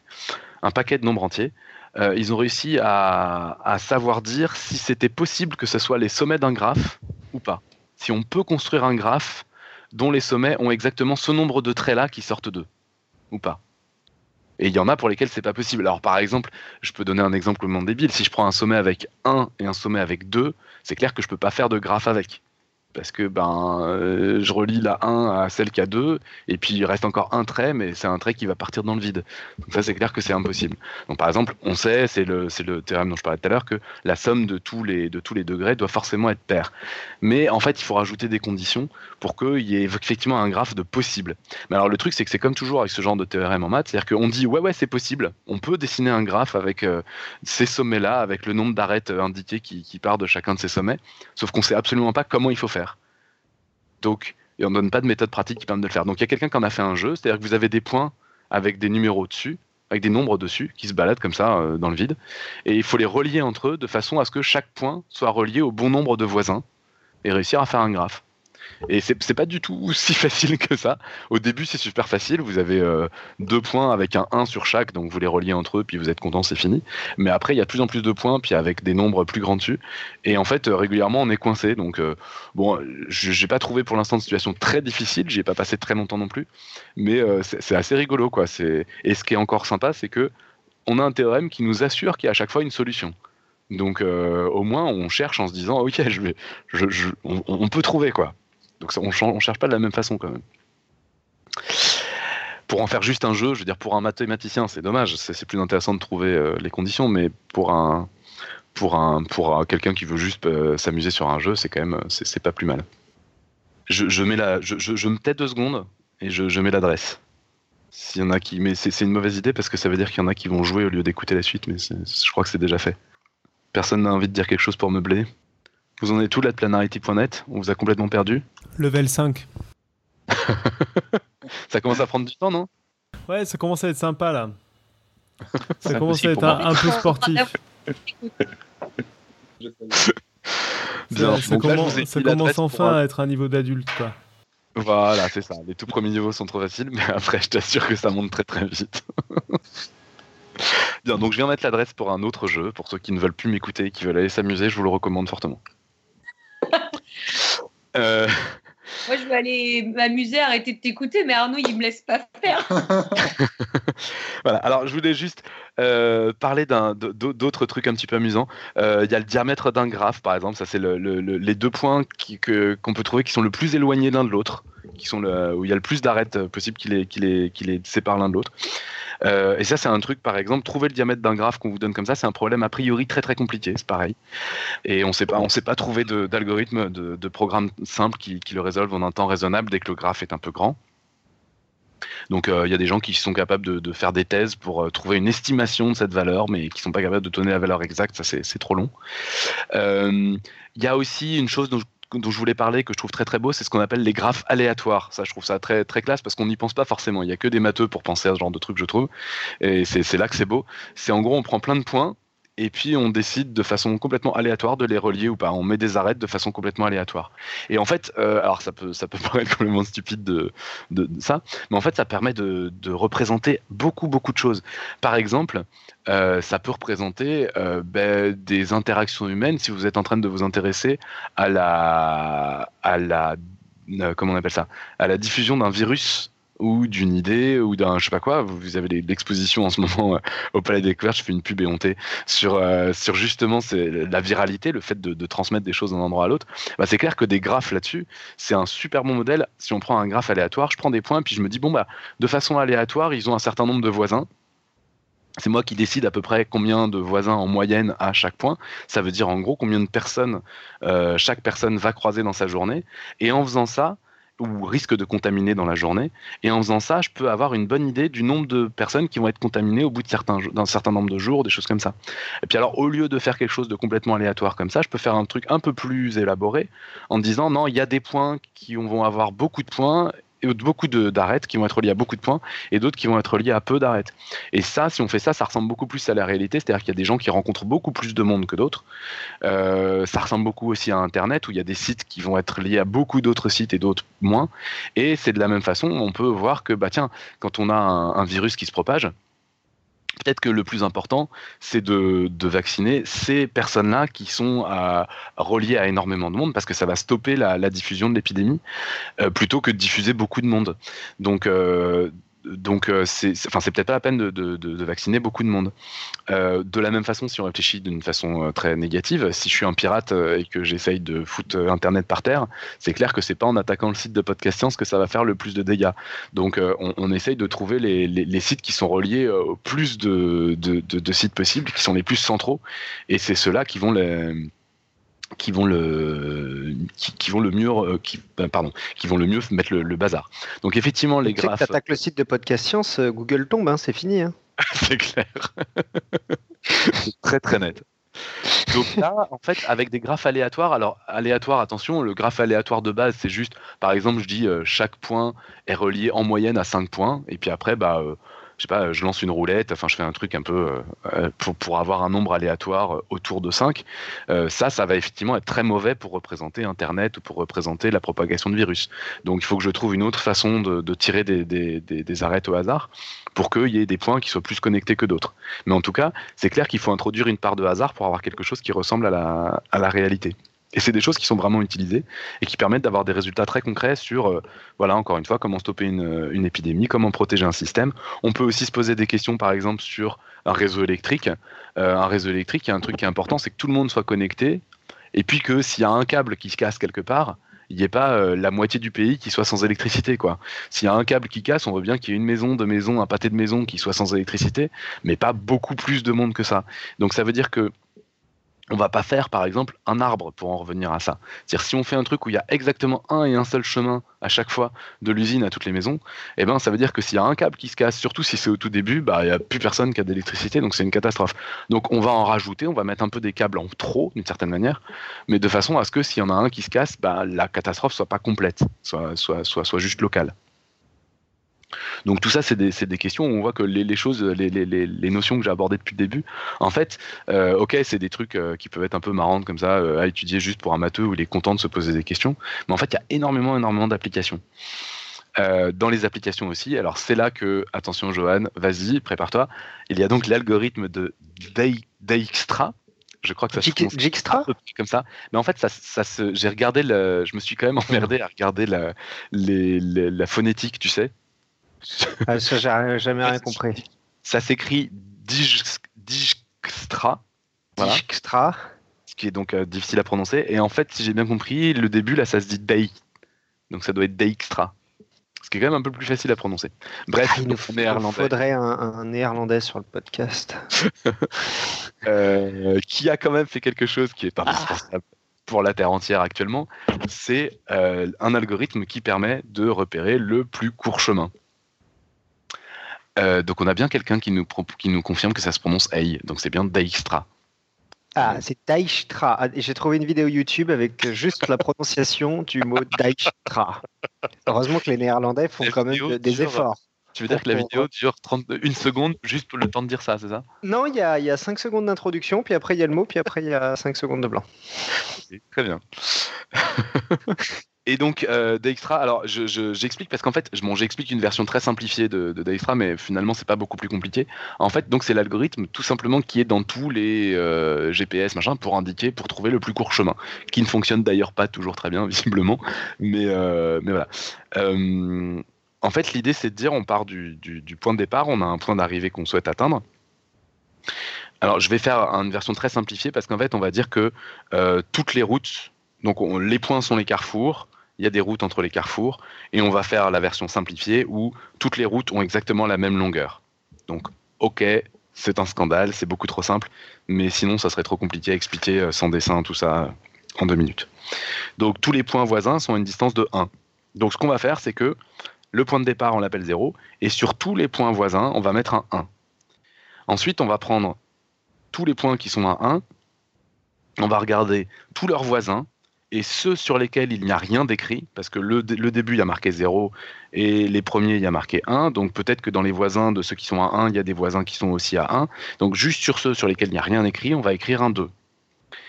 un paquet de nombres entiers, euh, ils ont réussi à savoir dire si c'était possible que ce soit les sommets d'un graphe ou pas. Si on peut construire un graphe dont les sommets ont exactement ce nombre de traits là qui sortent d'eux ou pas. Et il y en a pour lesquels c'est pas possible. Alors par exemple, je peux donner un exemple complètement débile. Si je prends un sommet avec 1 et un sommet avec 2, c'est clair que je peux pas faire de graphe avec. Parce que ben, euh, je relie la 1 à celle qui a 2, et puis il reste encore un trait, mais c'est un trait qui va partir dans le vide. Donc ça, c'est clair que c'est impossible. Donc par exemple, on sait, c'est le, le théorème dont je parlais tout à l'heure, que la somme de tous, les, de tous les degrés doit forcément être paire. Mais en fait, il faut rajouter des conditions pour qu'il y ait effectivement un graphe de possible. Mais alors le truc, c'est que c'est comme toujours avec ce genre de théorème en maths, c'est-à-dire qu'on dit ouais ouais c'est possible, on peut dessiner un graphe avec euh, ces sommets-là, avec le nombre d'arêtes euh, indiquées qui, qui part de chacun de ces sommets, sauf qu'on sait absolument pas comment il faut faire. Donc, et on donne pas de méthode pratique qui permet de le faire. Donc il y a quelqu'un qui en a fait un jeu, c'est-à-dire que vous avez des points avec des numéros dessus, avec des nombres dessus, qui se baladent comme ça euh, dans le vide, et il faut les relier entre eux de façon à ce que chaque point soit relié au bon nombre de voisins et réussir à faire un graphe. Et c'est pas du tout [laughs] si facile que ça. Au début, c'est super facile. Vous avez euh, deux points avec un 1 sur chaque, donc vous les reliez entre eux, puis vous êtes content, c'est fini. Mais après, il y a de plus en plus de points, puis avec des nombres plus grands dessus. Et en fait, euh, régulièrement, on est coincé. Donc, euh, bon, j'ai pas trouvé pour l'instant de situation très difficile. J'y ai pas passé très longtemps non plus. Mais euh, c'est assez rigolo, quoi. Et ce qui est encore sympa, c'est que on a un théorème qui nous assure qu'il y a à chaque fois une solution. Donc, au moins, on cherche en se disant, ok, je je, on peut trouver, quoi. Donc on, on cherche pas de la même façon quand même. Pour en faire juste un jeu, je veux dire pour un mathématicien, c'est dommage, c'est plus intéressant de trouver euh, les conditions, mais pour un pour un pour un- quelqu'un qui veut juste euh, s'amuser sur un jeu, c'est quand même euh, c'est pas plus mal. Je, mets la je, me tais deux secondes et je, mets l'adresse. S'il y en a qui mais c'est une mauvaise idée parce que ça veut dire qu'il y en a qui vont jouer au lieu d'écouter la suite, mais je crois que c'est déjà fait. Personne n'a envie de dire quelque chose pour meubler. Vous en êtes tout là de planarity.net On vous a complètement perdu
Level 5. [laughs]
Ça commence à prendre du temps, non?
Ouais, ça commence à être sympa là. [laughs] Ça commence à être un, peu sportif. [laughs]
Bien.
Ça,
là,
commence, ça enfin
un-
à être un niveau d'adulte quoi.
Voilà, c'est ça. Les tout premiers niveaux sont trop faciles, mais après, je t'assure que ça monte très très vite. Bien, donc je viens mettre l'adresse pour un autre jeu. Pour ceux qui ne veulent plus m'écouter et qui veulent aller s'amuser, je vous le recommande fortement. Euh, [laughs]
Moi, je veux aller m'amuser, arrêter de t'écouter, mais Arnaud, il me laisse pas faire. [laughs]
Voilà, alors je voulais juste euh, parler d'autres trucs un petit peu amusants. Euh, Il y a le diamètre d'un graphe, par exemple, ça c'est le- le- le- les deux points qu'on peut trouver qui sont le plus éloignés l'un de l'autre, qui sont où il y a le plus d'arêtes euh, possible qui les, qui, les, qui les séparent l'un de l'autre. Et ça c'est un truc, par exemple, trouver le diamètre d'un graphe qu'on vous donne comme ça, c'est un problème a priori très très compliqué, c'est pareil. Et on on sait pas trouver d'algorithme, de, de programme simple qui, qui le résolve en un temps raisonnable dès que le graphe est un peu grand. Donc euh, il y a des gens qui sont capables de, faire des thèses pour euh, trouver une estimation de cette valeur, mais qui sont pas capables de donner la valeur exacte, ça c'est trop long. Euh, Il y a aussi une chose dont je, voulais parler que je trouve très très beau, c'est ce qu'on appelle les graphes aléatoires. Ça je trouve ça très très classe parce qu'on n'y pense pas forcément. Il y a que des matheux pour penser à ce genre de truc, je trouve. Et c'est là que c'est beau. C'est en gros on prend plein de points. Et puis on décide de façon complètement aléatoire de les relier ou pas. On met des arêtes de façon complètement aléatoire. Et en fait, euh, alors ça peut, ça peut [laughs] paraître complètement stupide de, de, ça, mais en fait ça permet de, de représenter beaucoup beaucoup de choses. Par exemple, euh, ça peut représenter euh, ben, des interactions humaines si vous êtes en train de vous intéresser à la, à la, comment on appelle ça, à la diffusion d'un virus ou d'une idée ou d'un je sais pas quoi. Vous avez l'exposition en ce moment euh, au Palais des Découvertes. Je fais une pub éhontée sur euh, sur justement la viralité, le fait de, de transmettre des choses d'un endroit à l'autre. Bah, c'est clair que des graphes là-dessus, c'est un super bon modèle. Si on prend un graphe aléatoire, je prends des points puis je me dis bon bah de façon aléatoire, ils ont un certain nombre de voisins. C'est moi qui décide à peu près combien de voisins en moyenne à chaque point. Ça veut dire en gros combien de personnes euh, chaque personne va croiser dans sa journée. Et en faisant ça, ou risque de contaminer dans la journée, et en faisant ça, je peux avoir une bonne idée du nombre de personnes qui vont être contaminées au bout d'un certain nombre de jours, des choses comme ça. Et puis alors, au lieu de faire quelque chose de complètement aléatoire comme ça, je peux faire un truc un peu plus élaboré en disant non, il y a des points qui vont avoir beaucoup de points beaucoup d'arêtes qui vont être reliées à beaucoup de points et d'autres qui vont être reliées à peu d'arêtes. Et ça, si on fait ça, ça ressemble beaucoup plus à la réalité, c'est-à-dire qu'il y a des gens qui rencontrent beaucoup plus de monde que d'autres. Euh, ça ressemble beaucoup aussi à Internet où il y a des sites qui vont être liés à beaucoup d'autres sites et d'autres moins. Et c'est de la même façon, on peut voir que, bah tiens, quand on a un virus qui se propage, peut-être que le plus important, c'est de, vacciner ces personnes-là qui sont à- reliées à énormément de monde, parce que ça va stopper la, la diffusion de l'épidémie, euh, plutôt que de diffuser beaucoup de monde. Donc, euh, donc euh, c'est enfin, peut-être pas la peine de, vacciner beaucoup de monde. Euh, de la même façon, si on réfléchit d'une façon euh, très négative, si je suis un pirate et que j'essaye de foutre Internet par terre, c'est clair que c'est pas en attaquant le site de Podcast Science que ça va faire le plus de dégâts. Donc on, essaye de trouver les, sites qui sont reliés au plus de sites possibles, qui sont les plus centraux, et c'est ceux-là qui vont les qui vont le qui, qui vont le mieux euh, qui, euh, pardon qui vont le mieux mettre le, le bazar donc effectivement les
Tu
graphes
t'attaques le site de Podcast Science, euh, Google tombe, hein, c'est fini. hein. [laughs] [laughs]
c'est clair. c'est très très net. Donc là, en fait, avec des graphes aléatoires, alors aléatoire, attention, le graphe aléatoire de base, c'est juste, par exemple, je dis euh, chaque point est relié en moyenne à 5 points, et puis après, bah, euh, pas, je lance une roulette, enfin, je fais un truc un peu euh, euh, pour, avoir un nombre aléatoire euh, autour de 5. Euh, ça, ça va effectivement être très mauvais pour représenter Internet ou pour représenter la propagation de virus. Donc il faut que je trouve une autre façon de, tirer des, des, arêtes au hasard pour qu'il y ait des points qui soient plus connectés que d'autres. Mais en tout cas, c'est clair qu'il faut introduire une part de hasard pour avoir quelque chose qui ressemble à la réalité. Et c'est des choses qui sont vraiment utilisées et qui permettent d'avoir des résultats très concrets sur, euh, voilà, encore une fois, comment stopper une, une épidémie, comment protéger un système. On peut aussi se poser des questions, par exemple, sur un réseau électrique. Euh, un réseau électrique, il y a un truc qui est important, c'est que tout le monde soit connecté et puis que s'il y a un câble qui se casse quelque part, il n'y ait pas euh, la moitié du pays qui soit sans électricité, quoi. S'il y a un câble qui casse, on veut bien qu'il y ait une maison, deux maisons, un pâté de maison qui soit sans électricité, mais pas beaucoup plus de monde que ça. Donc ça veut dire que on va pas faire, par exemple, un arbre pour en revenir à ça. C'est-à-dire si on fait un truc où il y a exactement un et un seul chemin à chaque fois de l'usine à toutes les maisons, eh ben ça veut dire que s'il y a un câble qui se casse, surtout si c'est au tout début, bah il y a plus personne qui a d'électricité, donc c'est une catastrophe. Donc on va en rajouter, on va mettre un peu des câbles en trop d'une certaine manière, mais de façon à ce que s'il y en a un qui se casse, bah la catastrophe soit pas complète, soit soit soit, soit juste locale. Donc tout ça, c'est des, questions où on voit que les, les choses, les, les, les- les notions que j'ai abordées depuis le début, en fait, euh, ok, c'est des trucs euh, qui peuvent être un peu marrantes comme ça euh, à étudier juste pour un matheux où il est content de se poser des questions, mais en fait, il y a énormément, énormément d'applications. Dans les applications aussi, alors c'est là que, attention Johan, vas-y, prépare-toi, il y a donc l'algorithme de Dijkstra, je crois que ça se
Dijkstra
comme ça. Mais en fait, ça, ça se, j'ai regardé, le, je me suis quand même emmerdé à regarder la, la phonétique, tu sais.
Ah, ça, j'ai jamais rien compris.
Ça s'écrit Dij- Dijkstra, voilà,
Extra.
ce qui est donc euh, difficile à prononcer. Et en fait, si j'ai bien compris, le début, là, ça se dit Dei. Donc ça doit être Dijkstra. Ce qui est quand même un peu plus facile à prononcer. Bref,
Ah, il nous faudrait un, un néerlandais sur le podcast. [laughs]
euh, qui a quand même fait quelque chose qui est indispensable pour la Terre entière actuellement, c'est euh, un algorithme qui permet de repérer le plus court chemin. Euh, donc on a bien quelqu'un qui nous, qui nous confirme que ça se prononce Ei, donc c'est bien Dijkstra.
Ah, c'est Dijkstra. Ah, J'ai trouvé une vidéo YouTube avec juste la prononciation du mot Dijkstra. Heureusement que les Néerlandais font
La
quand même de- des efforts.
Tu veux dire que la vidéo dure 30, une seconde juste pour le temps de dire ça, c'est ça?
Non, il y a, il y a 5 secondes d'introduction, puis après il y a le mot, puis après il y a 5 secondes de blanc.
Très bien. Et donc, euh, Dijkstra, alors je- je- j'explique parce qu'en fait, bon, j'explique une version très simplifiée de, de Dijkstra, mais finalement, c'est pas beaucoup plus compliqué. En fait, donc c'est l'algorithme tout simplement qui est dans tous les euh, GPS, machin, pour indiquer, pour trouver le plus court chemin, qui ne fonctionne d'ailleurs pas toujours très bien, [laughs] visiblement, mais, euh, mais voilà. Euh, en fait, l'idée, c'est de dire, on part du, point de départ, on a un point d'arrivée qu'on souhaite atteindre. Alors, je vais faire une version très simplifiée parce qu'en fait, on va dire que toutes les routes, donc on- les points sont les carrefours, il y a des routes entre les carrefours, et on va faire la version simplifiée où toutes les routes ont exactement la même longueur. Donc, ok, c'est un scandale, c'est beaucoup trop simple, mais sinon, ça serait trop compliqué à expliquer euh, sans dessin, tout ça, euh, en deux minutes. Donc, tous les points voisins sont à une distance de 1. Donc, ce qu'on va faire, c'est que le point de départ, on l'appelle 0, et sur tous les points voisins, on va mettre un 1. Ensuite, on va prendre tous les points qui sont à 1, on va regarder tous leurs voisins, et ceux sur lesquels il n'y a rien d'écrit, parce que le, le début, il y a marqué 0, et les premiers, il y a marqué 1, donc peut-être que dans les voisins de ceux qui sont à 1, il y a des voisins qui sont aussi à 1. Donc juste sur ceux sur lesquels il n'y a rien écrit, on va écrire un 2.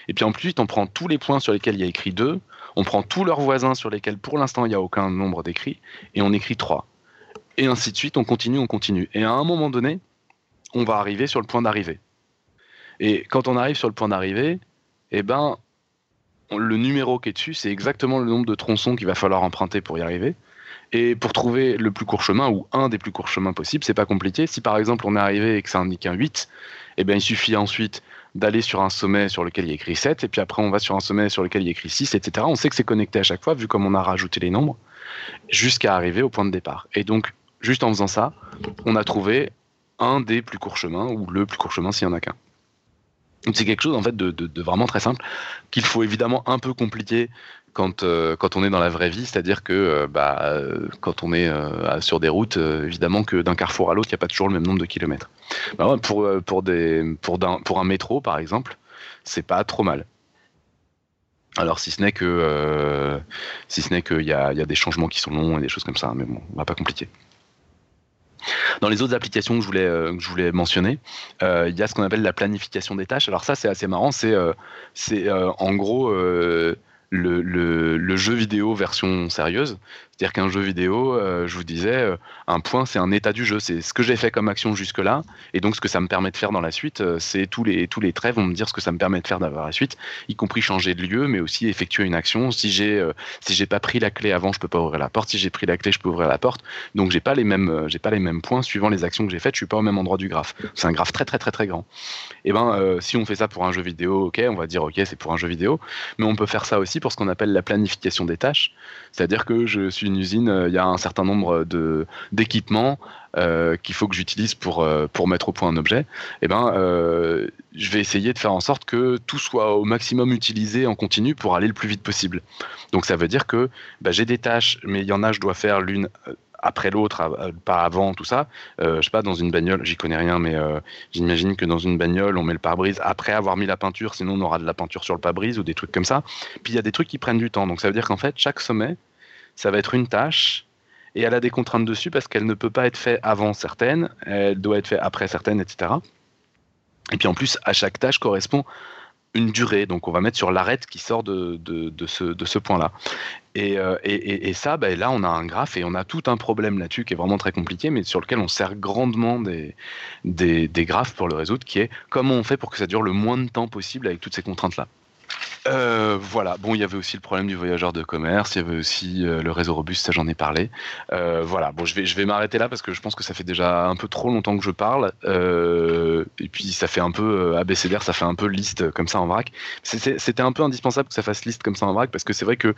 Et puis ensuite, on prend tous les points sur lesquels il y a écrit 2, on prend tous leurs voisins sur lesquels pour l'instant il n'y a aucun nombre d'écrits, et on écrit 3. Et ainsi de suite, on continue, on continue. Et à un moment donné, on va arriver sur le point d'arrivée. Et quand on arrive sur le point d'arrivée, eh ben, le numéro qui est dessus, c'est exactement le nombre de tronçons qu'il va falloir emprunter pour y arriver. Et pour trouver le plus court chemin, ou un des plus courts chemins possibles, c'est pas compliqué. Si par exemple on est arrivé et que ça indique un 8, eh ben, il suffit ensuite d'aller sur un sommet sur lequel il y a écrit 7, et puis après on va sur un sommet sur lequel il y a écrit 6, etc. On sait que c'est connecté à chaque fois, vu comme on a rajouté les nombres, jusqu'à arriver au point de départ. Et donc, juste en faisant ça, on a trouvé un des plus courts chemins, ou le plus court chemin s'il n'y en a qu'un. C'est quelque chose en fait de, vraiment très simple qu'il faut évidemment un peu compliquer quand, euh, quand on est dans la vraie vie, c'est-à-dire que euh, bah, euh, quand on est sur des routes, évidemment que d'un carrefour à l'autre, il n'y a pas toujours le même nombre de kilomètres. Bah pour, pour, un métro, par exemple, c'est pas trop mal. Alors si ce n'est que si qu'il y a, y a des changements qui sont longs et des choses comme ça, mais bon, on va pas compliquer. Dans les autres applications que je voulais, euh, mentionner, euh, il y a ce qu'on appelle la planification des tâches. Alors ça, c'est assez marrant. C'est euh, en gros le jeu vidéo version sérieuse. C'est-à-dire qu'un jeu vidéo, euh, je vous disais, euh, un point, c'est un état du jeu. C'est ce que j'ai fait comme action jusque-là. Et donc, ce que ça me permet de faire dans la suite, euh, c'est tous les, tous les traits vont me dire ce que ça me permet de faire dans la suite, y compris changer de lieu, mais aussi effectuer une action. Si j'ai si pas pris la clé avant, je peux pas ouvrir la porte. Si j'ai pris la clé, je peux ouvrir la porte. Donc, j'ai pas les mêmes, pas les mêmes points suivant les actions que j'ai faites. Je suis pas au même endroit du graphe. C'est un graphe très très très très grand. Et ben, euh, si on fait ça pour un jeu vidéo, ok, on va dire ok, c'est pour un jeu vidéo, mais on peut faire ça aussi pour ce qu'on appelle la planification des tâches. C'est-à-dire que je suis une usine, euh, il y a un certain nombre d'équipements euh, qu'il faut que j'utilise pour euh, pour mettre au point un objet. Et ben, euh, je vais essayer de faire en sorte que tout soit au maximum utilisé en continu pour aller le plus vite possible. Donc ça veut dire que bah, j'ai des tâches, mais il y en a, je dois faire l'une après l'autre, pas avant, tout ça. Euh, je sais pas, dans une bagnole, j'y connais rien, mais j'imagine que dans une bagnole, on met le pare-brise après avoir mis la peinture, sinon on aura de la peinture sur le pare-brise ou des trucs comme ça. Puis il y a des trucs qui prennent du temps. Donc ça veut dire qu'en fait, chaque sommet, ça va être une tâche et elle a des contraintes dessus parce qu'elle ne peut pas être faite avant certaines, elle doit être faite après certaines, etc. Et puis en plus, à chaque tâche correspond une durée. Donc on va mettre sur l'arête qui sort de, de, ce, de ce point-là. Et, euh, et, et- et ça, ben là, on a un graphe et on a tout un problème là-dessus qui est vraiment très compliqué, mais sur lequel on sert grandement des, des, des graphes pour le résoudre, qui est comment on fait pour que ça dure le moins de temps possible avec toutes ces contraintes-là. Euh, voilà, bon, il y avait aussi le problème du voyageur de commerce, il y avait aussi euh, le réseau robuste, ça j'en ai parlé. Euh, voilà, bon, je vais, je vais m'arrêter là parce que je pense que ça fait déjà un peu trop longtemps que je parle. Et puis ça fait un peu ABCDR, ça fait un peu liste comme ça en vrac. C'était un peu indispensable que ça fasse liste comme ça en vrac parce que c'est vrai que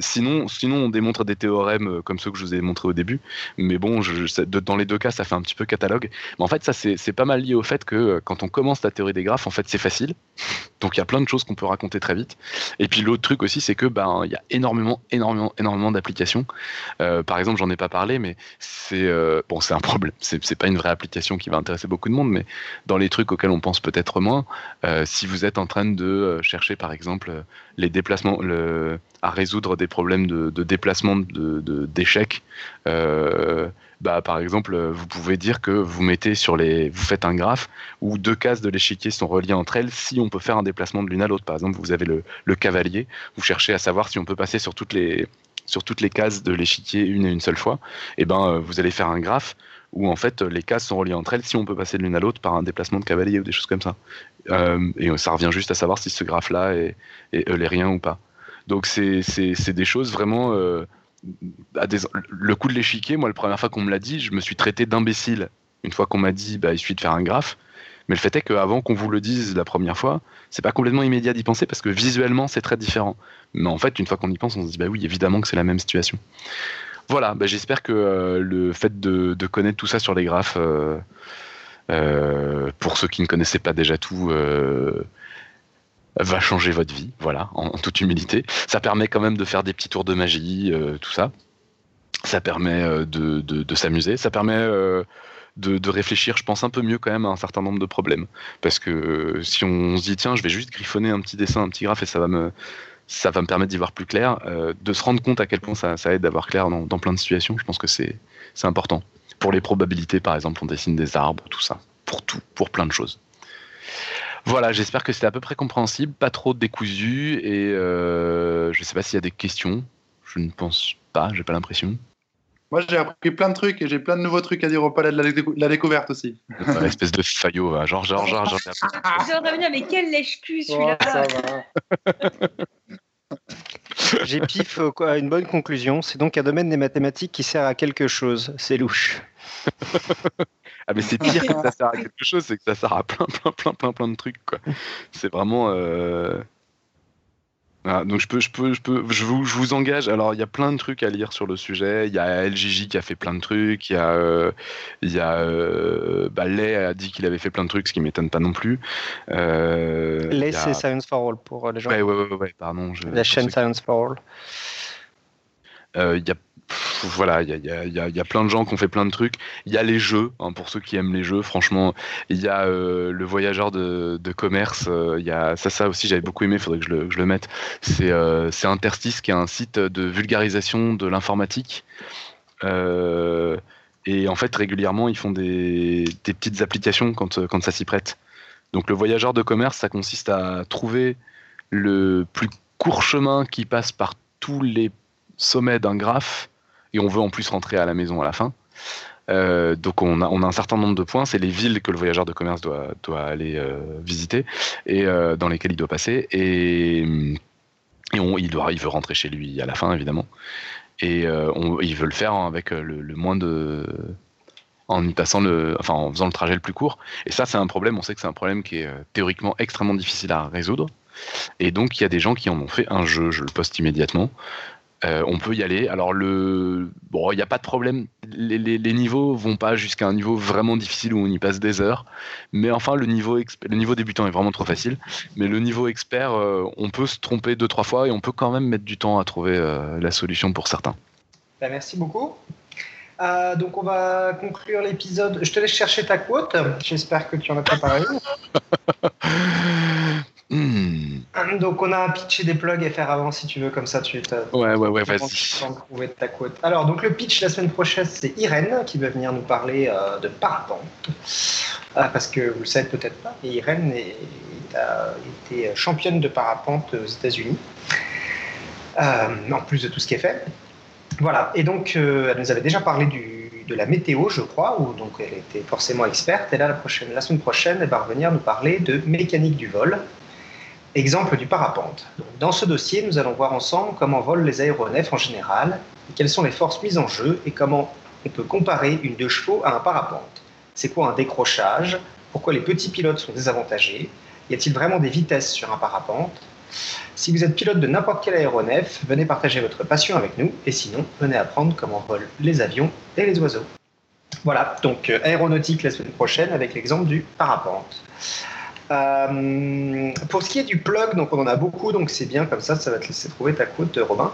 sinon, sinon on démontre des théorèmes comme ceux que je vous ai montrés au début. Mais bon, dans les deux cas, ça fait un petit peu catalogue. Mais en fait, ça c'est pas mal lié au fait que quand on commence la théorie des graphes, en fait, c'est facile. Donc il y a plein de choses qu'on peut raconter très vite. Et puis l'autre truc aussi, c'est que ben il y a énormément, énormément, énormément d'applications. Euh, par exemple, j'en ai pas parlé, mais c'est euh, bon, c'est un problème. C'est pas une vraie application qui va intéresser beaucoup de monde, mais dans les trucs auxquels on pense peut-être moins, euh, si vous êtes en train de chercher, par exemple, les déplacements, à résoudre des problèmes de, déplacement de d'échecs. Bah, par exemple, euh, vous pouvez dire que vous mettez sur les, vous faites un graphe où deux cases de l'échiquier sont reliées entre elles si on peut faire un déplacement de l'une à l'autre. Par exemple, vous avez le, le cavalier, vous cherchez à savoir si on peut passer sur toutes les, sur toutes les cases de l'échiquier une et une seule fois. Et ben, euh, vous allez faire un graphe où en fait les cases sont reliées entre elles si on peut passer de l'une à l'autre par un déplacement de cavalier ou des choses comme ça. Euh, et ça revient juste à savoir si ce graphe-là est, est eulérien ou pas. Donc c'est des choses vraiment. Le coup de l'échiquier, moi, la première fois qu'on me l'a dit, je me suis traité d'imbécile. Une fois qu'on m'a dit, bah, il suffit de faire un graphe. Mais le fait est qu'avant qu'on vous le dise la première fois, c'est pas complètement immédiat d'y penser parce que visuellement, c'est très différent. Mais en fait, une fois qu'on y pense, on se dit, bah oui, évidemment que c'est la même situation. Voilà, bah, j'espère que euh, le fait de, connaître tout ça sur les graphes, euh, euh, pour ceux qui ne connaissaient pas déjà tout, va changer votre vie, voilà, en, toute humilité. Ça permet quand même de faire des petits tours de magie, euh, tout ça. Ça permet euh, de, de- s'amuser, ça permet euh, de, réfléchir, je pense, un peu mieux quand même à un certain nombre de problèmes. Parce que si on se dit, tiens, je vais juste griffonner un petit dessin, un petit graphe, et ça va me, ça va me permettre d'y voir plus clair, de se rendre compte à quel point ça, aide d'avoir clair dans, dans plein de situations. Je pense que c'est important. Pour les probabilités, par exemple, on dessine des arbres, tout ça. Pour tout, pour plein de choses. Voilà, j'espère que c'était à peu près compréhensible, pas trop décousu, et euh, je sais pas s'il y a des questions. Je ne pense pas, j'ai pas l'impression.
Moi, j'ai appris plein de trucs et j'ai plein de nouveaux trucs à dire au palais de la, décou- la découverte aussi.
Une espèce de faillot, va. genre, genre, genre, genre.
J'ai envie de dire, mais quel lèche-cul
Oh, ça
celui-là
va. [laughs]
J'ai pif euh, quoi, une bonne conclusion. C'est donc un domaine des mathématiques qui sert à quelque chose. C'est louche. [laughs]
Ah mais c'est pire que ça sert à quelque chose, c'est que ça sert à plein plein plein plein plein de trucs quoi. C'est vraiment euh... voilà, donc je peux je peux je peux je vous, je vous engage. Alors il y a plein de trucs à lire sur le sujet. Il y a LGJ qui a fait plein de trucs. Il y a euh, il y a euh... bah, Lay a dit qu'il avait fait plein de trucs, ce qui m'étonne pas non plus. Euh... il
Les,
y a-
c'est Science for All pour euh, les gens.
Ouais, ouais, ouais, ouais, pardon. Je...
La chaîne Science for All.
Euh, Il y a voilà, il y a, y, a, y a- plein de gens qui ont fait plein de trucs. Il y a les jeux, hein, pour ceux qui aiment les jeux, franchement. Il y a euh, le voyageur de, commerce. euh, il ça, ça aussi, j'avais beaucoup aimé. Faudrait que je le, je le mette. C'est euh, c'est Interstice, qui est un site de vulgarisation de l'informatique. Et en fait, régulièrement, ils font des, des petites applications quand, quand ça s'y prête. Donc, le voyageur de commerce, ça consiste à trouver le plus court chemin qui passe par tous les sommets d'un graphe et on veut en plus rentrer à la maison à la fin. Euh, donc on a, un certain nombre de points, c'est les villes que le voyageur de commerce doit, aller euh, visiter et euh, dans lesquelles il doit passer. Et, il, veut rentrer chez lui à la fin évidemment. Et on- il veut le faire avec euh, le, moins de en passant le en faisant le trajet le plus court. Et ça c'est un problème. On sait que c'est un problème qui est théoriquement extrêmement difficile à résoudre. Et donc il y a des gens qui en ont fait un jeu. Je le poste immédiatement euh, on peut y aller. Alors le, bon, il n'y a pas de problème. Les, les- les niveaux vont pas jusqu'à un niveau vraiment difficile où on y passe des heures. Mais enfin, le niveau, exp- le niveau débutant est vraiment trop facile. Mais le niveau expert, euh, on peut se tromper deux trois fois et on peut quand même mettre du temps à trouver euh, la solution pour certains.
Bah, merci beaucoup. Donc on va conclure l'épisode. Je te laisse chercher ta quote. J'espère que tu en as préparé une. [laughs]
Hmm.
Donc on a un pitch et des plugs à faire avant si tu veux, comme ça tu
Ouais, ouais, ouais, vas-y.
trouver ta quote. Alors donc le pitch la semaine prochaine c'est Irène qui va venir nous parler euh, de parapente. Ah, parce que vous le savez peut-être pas, mais Irène est- a été championne de parapente aux États-Unis. Euh, en plus de tout ce qui est fait. Voilà, et donc euh, elle nous avait déjà parlé du, de la météo, je crois, où donc elle était forcément experte. Et là, la, prochaine, la semaine prochaine, elle va revenir nous parler de mécanique du vol, exemple du parapente. Dans ce dossier, nous allons voir ensemble comment volent les aéronefs en général, quelles sont les forces mises en jeu, et comment on peut comparer une deux chevaux à un parapente. C'est quoi un décrochage? Pourquoi les petits pilotes sont désavantagés? Y a-t-il vraiment des vitesses sur un parapente? Si vous êtes pilote de n'importe quel aéronef, venez partager votre passion avec nous, et sinon, venez apprendre comment volent les avions et les oiseaux. Voilà, donc euh, aéronautique la semaine prochaine avec l'exemple du parapente. Euh, pour ce qui est du plug, donc on en a beaucoup, donc c'est bien comme ça, ça va te laisser trouver ta quote, Robin.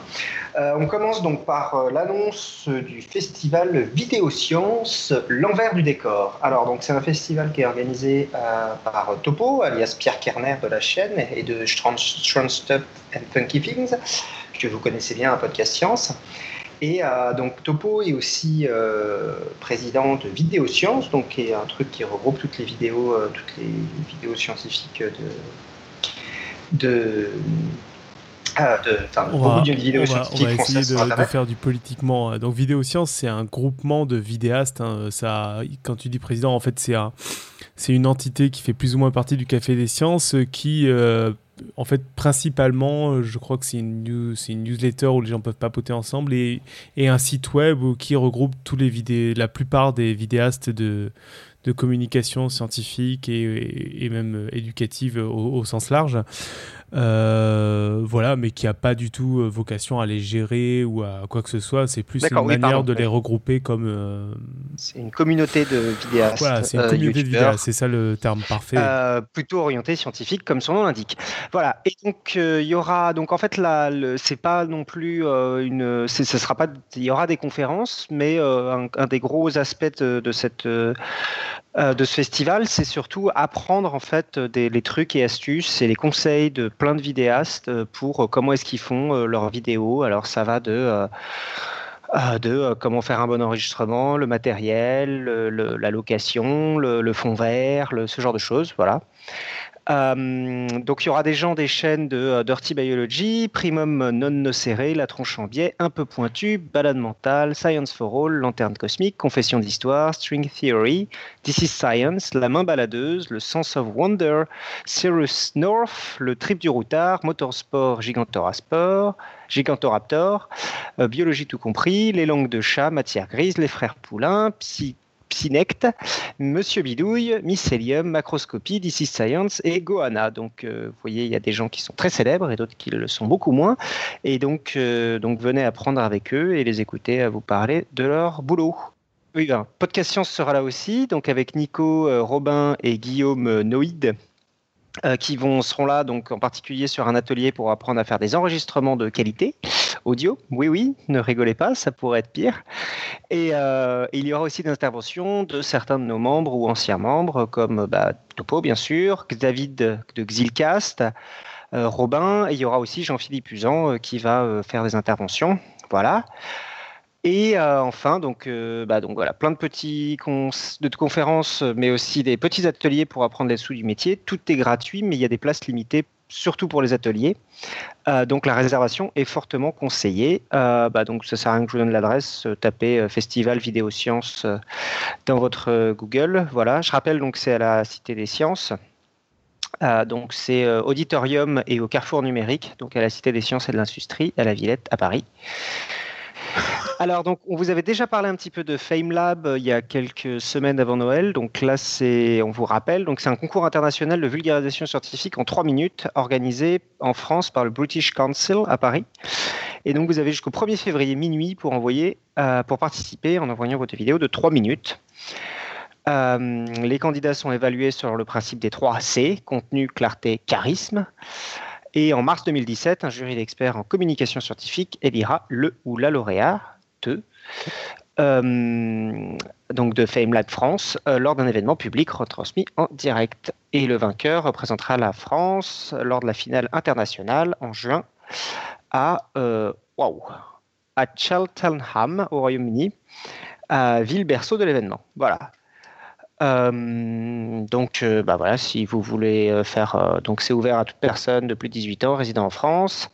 Euh, on commence donc par euh, l'annonce du festival Vidéosciences, l'envers du décor. Alors donc c'est un festival qui est organisé euh, par Topo, alias Pierre Kerner de la chaîne et de Strange Stuff and Funky Things, que vous connaissez bien, un podcast science. Et euh, donc Topo est aussi euh, président de Vidéosciences, donc qui est un truc qui regroupe toutes les vidéos, euh, toutes les vidéos scientifiques de, de, ah, de,
On va,
de vidéos
on va- on va essayer de, faire du politiquement. Donc Vidéosciences, c'est un groupement de vidéastes. hein, Ça, quand tu dis président, en fait, c'est un, c'est une entité qui fait plus ou moins partie du Café des Sciences, qui, en fait, principalement, euh, je crois que c'est une, newsletter où les gens peuvent papoter ensemble et, un site web qui regroupe tous les vidé- la plupart des vidéastes de, communication scientifique et, même euh, éducative au sens large. Euh, voilà, mais qui a pas du tout euh, vocation à les gérer ou à quoi que ce soit. C'est plus une
oui,
manière
pardon,
de les regrouper comme. euh,
C'est une communauté de vidéastes,
voilà, c'est une communauté de vidéastes, c'est ça le terme parfait.
plutôt orientée scientifique, comme son nom l'indique. Voilà. Et donc il y aura donc en fait là, c'est pas non plus une, ce sera pas, il y aura des conférences, mais un, un des gros aspects de, de cette de ce festival, c'est surtout apprendre en fait des, les trucs et astuces et les conseils de plein de vidéastes euh, pour euh, comment est-ce qu'ils font euh, leurs vidéos. Alors ça va de de comment faire un bon enregistrement, le matériel, la location, le, le fond vert, ce genre de choses, voilà. Euh, donc il y aura des gens des chaînes de euh, Dirty Biology, Primum non nocere, La tronche en biais, Un peu pointu, Balade mentale, Science for All, Lanterne cosmique, Confession d'histoire, String Theory, This is Science, La main baladeuse, Le Sense of Wonder, Cyrus North, Le trip du routard, Motorsport, Gigantorasport, Gigantoraptor, euh, Biologie tout compris, Les langues de chat, Matière grise, Les frères Poulain, Psy Psynect, Monsieur Bidouille, Mycelium, Macroscopie, is Science et Gohana. Donc, euh, vous voyez, il y a des gens qui sont très célèbres et d'autres qui le sont beaucoup moins. Et donc, euh, donc venez apprendre avec eux et les écouter à vous parler de leur boulot. Oui, ben, Podcast Science sera là aussi, donc avec Nico, euh, Robin et Guillaume euh, Noïd. Euh, qui vont, seront là donc en particulier sur un atelier pour apprendre à faire des enregistrements de qualité audio. Oui, oui, ne rigolez pas, ça pourrait être pire. Et euh, il y aura aussi des interventions de certains de nos membres ou anciens membres, comme bah, Topo, bien sûr, David de Xilcast, euh, Robin, et il y aura aussi Jean-Philippe Usan qui va faire des interventions. Voilà. Et euh, enfin, donc, euh, bah, donc voilà, plein de petits de conférences, mais aussi des petits ateliers pour apprendre les sous du métier. Tout est gratuit, mais il y a des places limitées, surtout pour les ateliers. Euh, donc la réservation est fortement conseillée. Bah, donc ça sert à rien que je vous donne l'adresse. tapez Festival Vidéo Sciences dans votre Google. Voilà. Je rappelle donc c'est à la Cité des Sciences. Donc c'est auditorium et au Carrefour numérique, donc à la Cité des Sciences et de l'Industrie, à la Villette, à Paris. Alors donc on vous avait déjà parlé un petit peu de FameLab euh, il y a quelques semaines avant Noël. Donc là c'est, on vous rappelle, donc c'est un concours international de vulgarisation scientifique en trois minutes organisé en France par le British Council à Paris. Et donc vous avez jusqu'au 1er février minuit pour envoyer, euh, pour participer en envoyant votre vidéo de trois minutes. Euh, les candidats sont évalués sur le principe des 3 C, contenu, clarté, charisme. Et en mars 2017, un jury d'experts en communication scientifique élira le ou la lauréat euh, donc de FameLab France euh, lors d'un événement public retransmis en direct. Et le vainqueur représentera la France lors de la finale internationale en juin à, euh, Cheltenham au Royaume-Uni, à ville berceau de l'événement. Voilà. Donc, bah voilà, si vous voulez faire, donc c'est ouvert à toute personne de plus de 18 ans résidant en France,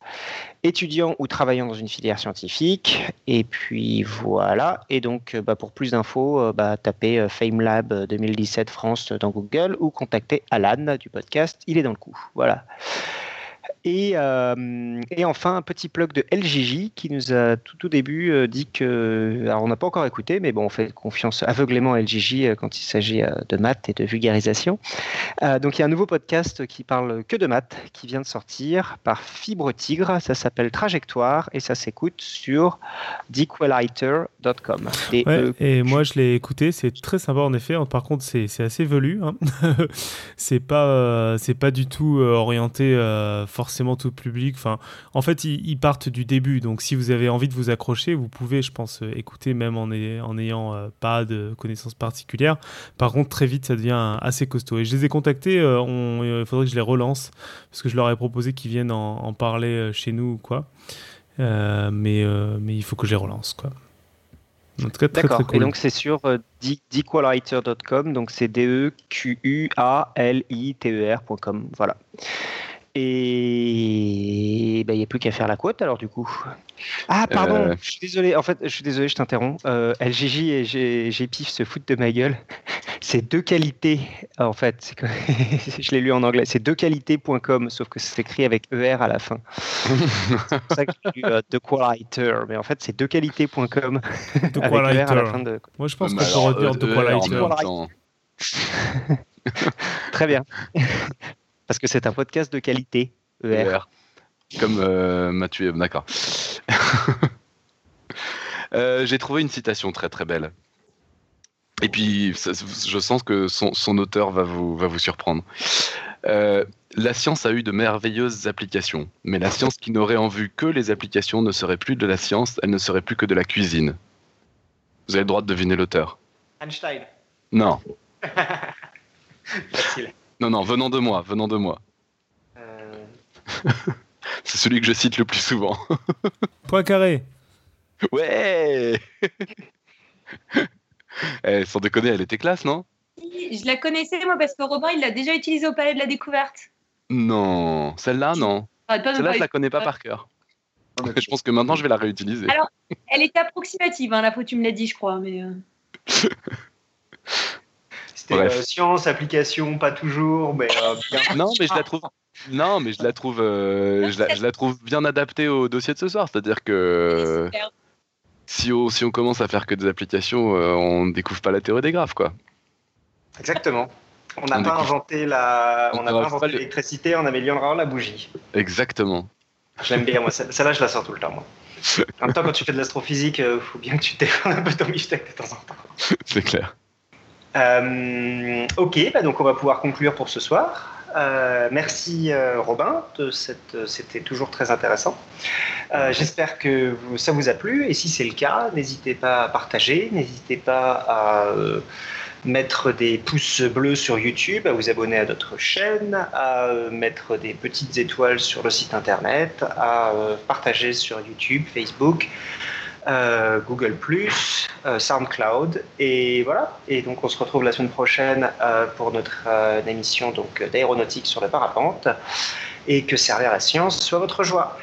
étudiant ou travaillant dans une filière scientifique. Et puis voilà. Et donc, euh, bah, pour plus d'infos, euh, bah, tapez euh, FameLab 2017 France dans Google ou contactez Alan du podcast. Il est dans le coup. Voilà. Et, euh, et enfin, un petit plug de LJJ qui nous a tout au début euh, dit que. Alors, on n'a pas encore écouté, mais bon, on fait confiance aveuglément à euh, quand il s'agit euh, de maths et de vulgarisation. Euh, donc, il y a un nouveau podcast qui parle que de maths qui vient de sortir par Fibre Tigre. Ça s'appelle Trajectoire et ça s'écoute sur dequaliter.com.
Ouais,
D-E-
et moi je l'ai écouté, c'est très sympa en effet. Par contre, c'est assez velu. hein. [laughs] c'est pas, euh, c'est pas du tout euh, orienté euh, forcément tout public. Enfin, en fait, ils, ils partent du début. Donc, si vous avez envie de vous accrocher, vous pouvez, je pense, euh, écouter même en, ay- en ayant euh, pas de connaissances particulières. Par contre, très vite, ça devient assez costaud. Et je les ai contactés. euh, on- Il faudrait que je les relance parce que je leur ai proposé qu'ils viennent en, en parler chez nous ou quoi. Mais, mais il faut que je les relance, quoi. En tout cas, très,
D'accord.
très cool.
Et donc c'est sur euh, dequaliter.com, donc c'est E D-E-Q-U-A-L-I-T-E-R.com. Voilà. Et ben, il n'y a plus qu'à faire la quote alors du coup. Ah pardon,
Euh.
je suis désolé. En fait, je suis désolé, je t'interromps. Euh, LGJ et G- GPIF se foutent de ma gueule. C'est deux qualités. En fait, que- [laughs] je l'ai lu en anglais. C'est deuxqualités.com, sauf que c'est écrit avec ER à la fin. c'est pour ça que j'ai lu euh, The Qualiter, mais en fait c'est deuxqualités.com.
De
avec
quoi
ER à la
lighter.
fin de.
Moi, je pense
Mais
qu'on peut
alors,
redire de
euh, temps.
Très bien. [laughs] Parce que c'est un podcast de qualité. ER.
ER. Comme euh, Mathieu, d'accord. [laughs] Euh, J'ai trouvé une citation très très belle. Et puis, ça- je sens que son, son auteur va vous, va vous surprendre. Euh, la science a eu de merveilleuses applications, mais la science qui n'aurait en vue que les applications ne serait plus de la science, elle ne serait plus que de la cuisine. Vous avez le droit de deviner l'auteur.
Einstein.
Non, [laughs]
Facile.
Non, non, venant de moi, venant de moi.
Euh, [laughs]
C'est celui que je cite le plus souvent. [laughs]
Point carré.
Ouais [laughs] Eh, Sans déconner, elle était classe, non?
Je la connaissais, moi, parce que Robin, il l'a déjà utilisée au Palais de la Découverte.
Non, celle-là, non.
Me
Celle-là, je la connais pas par cœur. Je pense que maintenant, je vais la réutiliser.
Alors- Elle était approximative, hein, la fois tu me l'as dit, je crois. Mais euh,
C'était euh, science, application, pas toujours, mais euh, bien. [laughs]
Non, mais je la trouve. Non, mais je la trouve, euh, je, la, je la trouve bien adaptée au dossier de ce soir. C'est-à-dire que si on, si on commence à faire que des applications, euh, on découvre pas la théorie des graphes, quoi.
Exactement. On n'a pas
découvre-
inventé la,
on
pas inventé
le-
l'électricité, on améliorera la bougie.
Exactement.
J'aime bien, moi. Celle- Celle-là, je la sors tout le temps, moi. [laughs] En même temps, quand tu fais de l'astrophysique, il faut bien que tu défends un peu ton bifteck de temps en temps.
C'est clair.
Euh, ok, bah donc on va pouvoir conclure pour ce soir. Euh, merci euh, Robin, c'était toujours très intéressant. J'espère que ça vous a plu et si c'est le cas, n'hésitez pas à partager, n'hésitez pas à mettre des pouces bleus sur YouTube, à vous abonner à notre chaîne, à mettre des petites étoiles sur le site internet, à partager sur YouTube, Facebook, euh, Google euh, SoundCloud et voilà. Et donc on se retrouve la semaine prochaine euh, pour notre euh, émission donc d'aéronautique sur le parapente et que servir la science soit votre joie.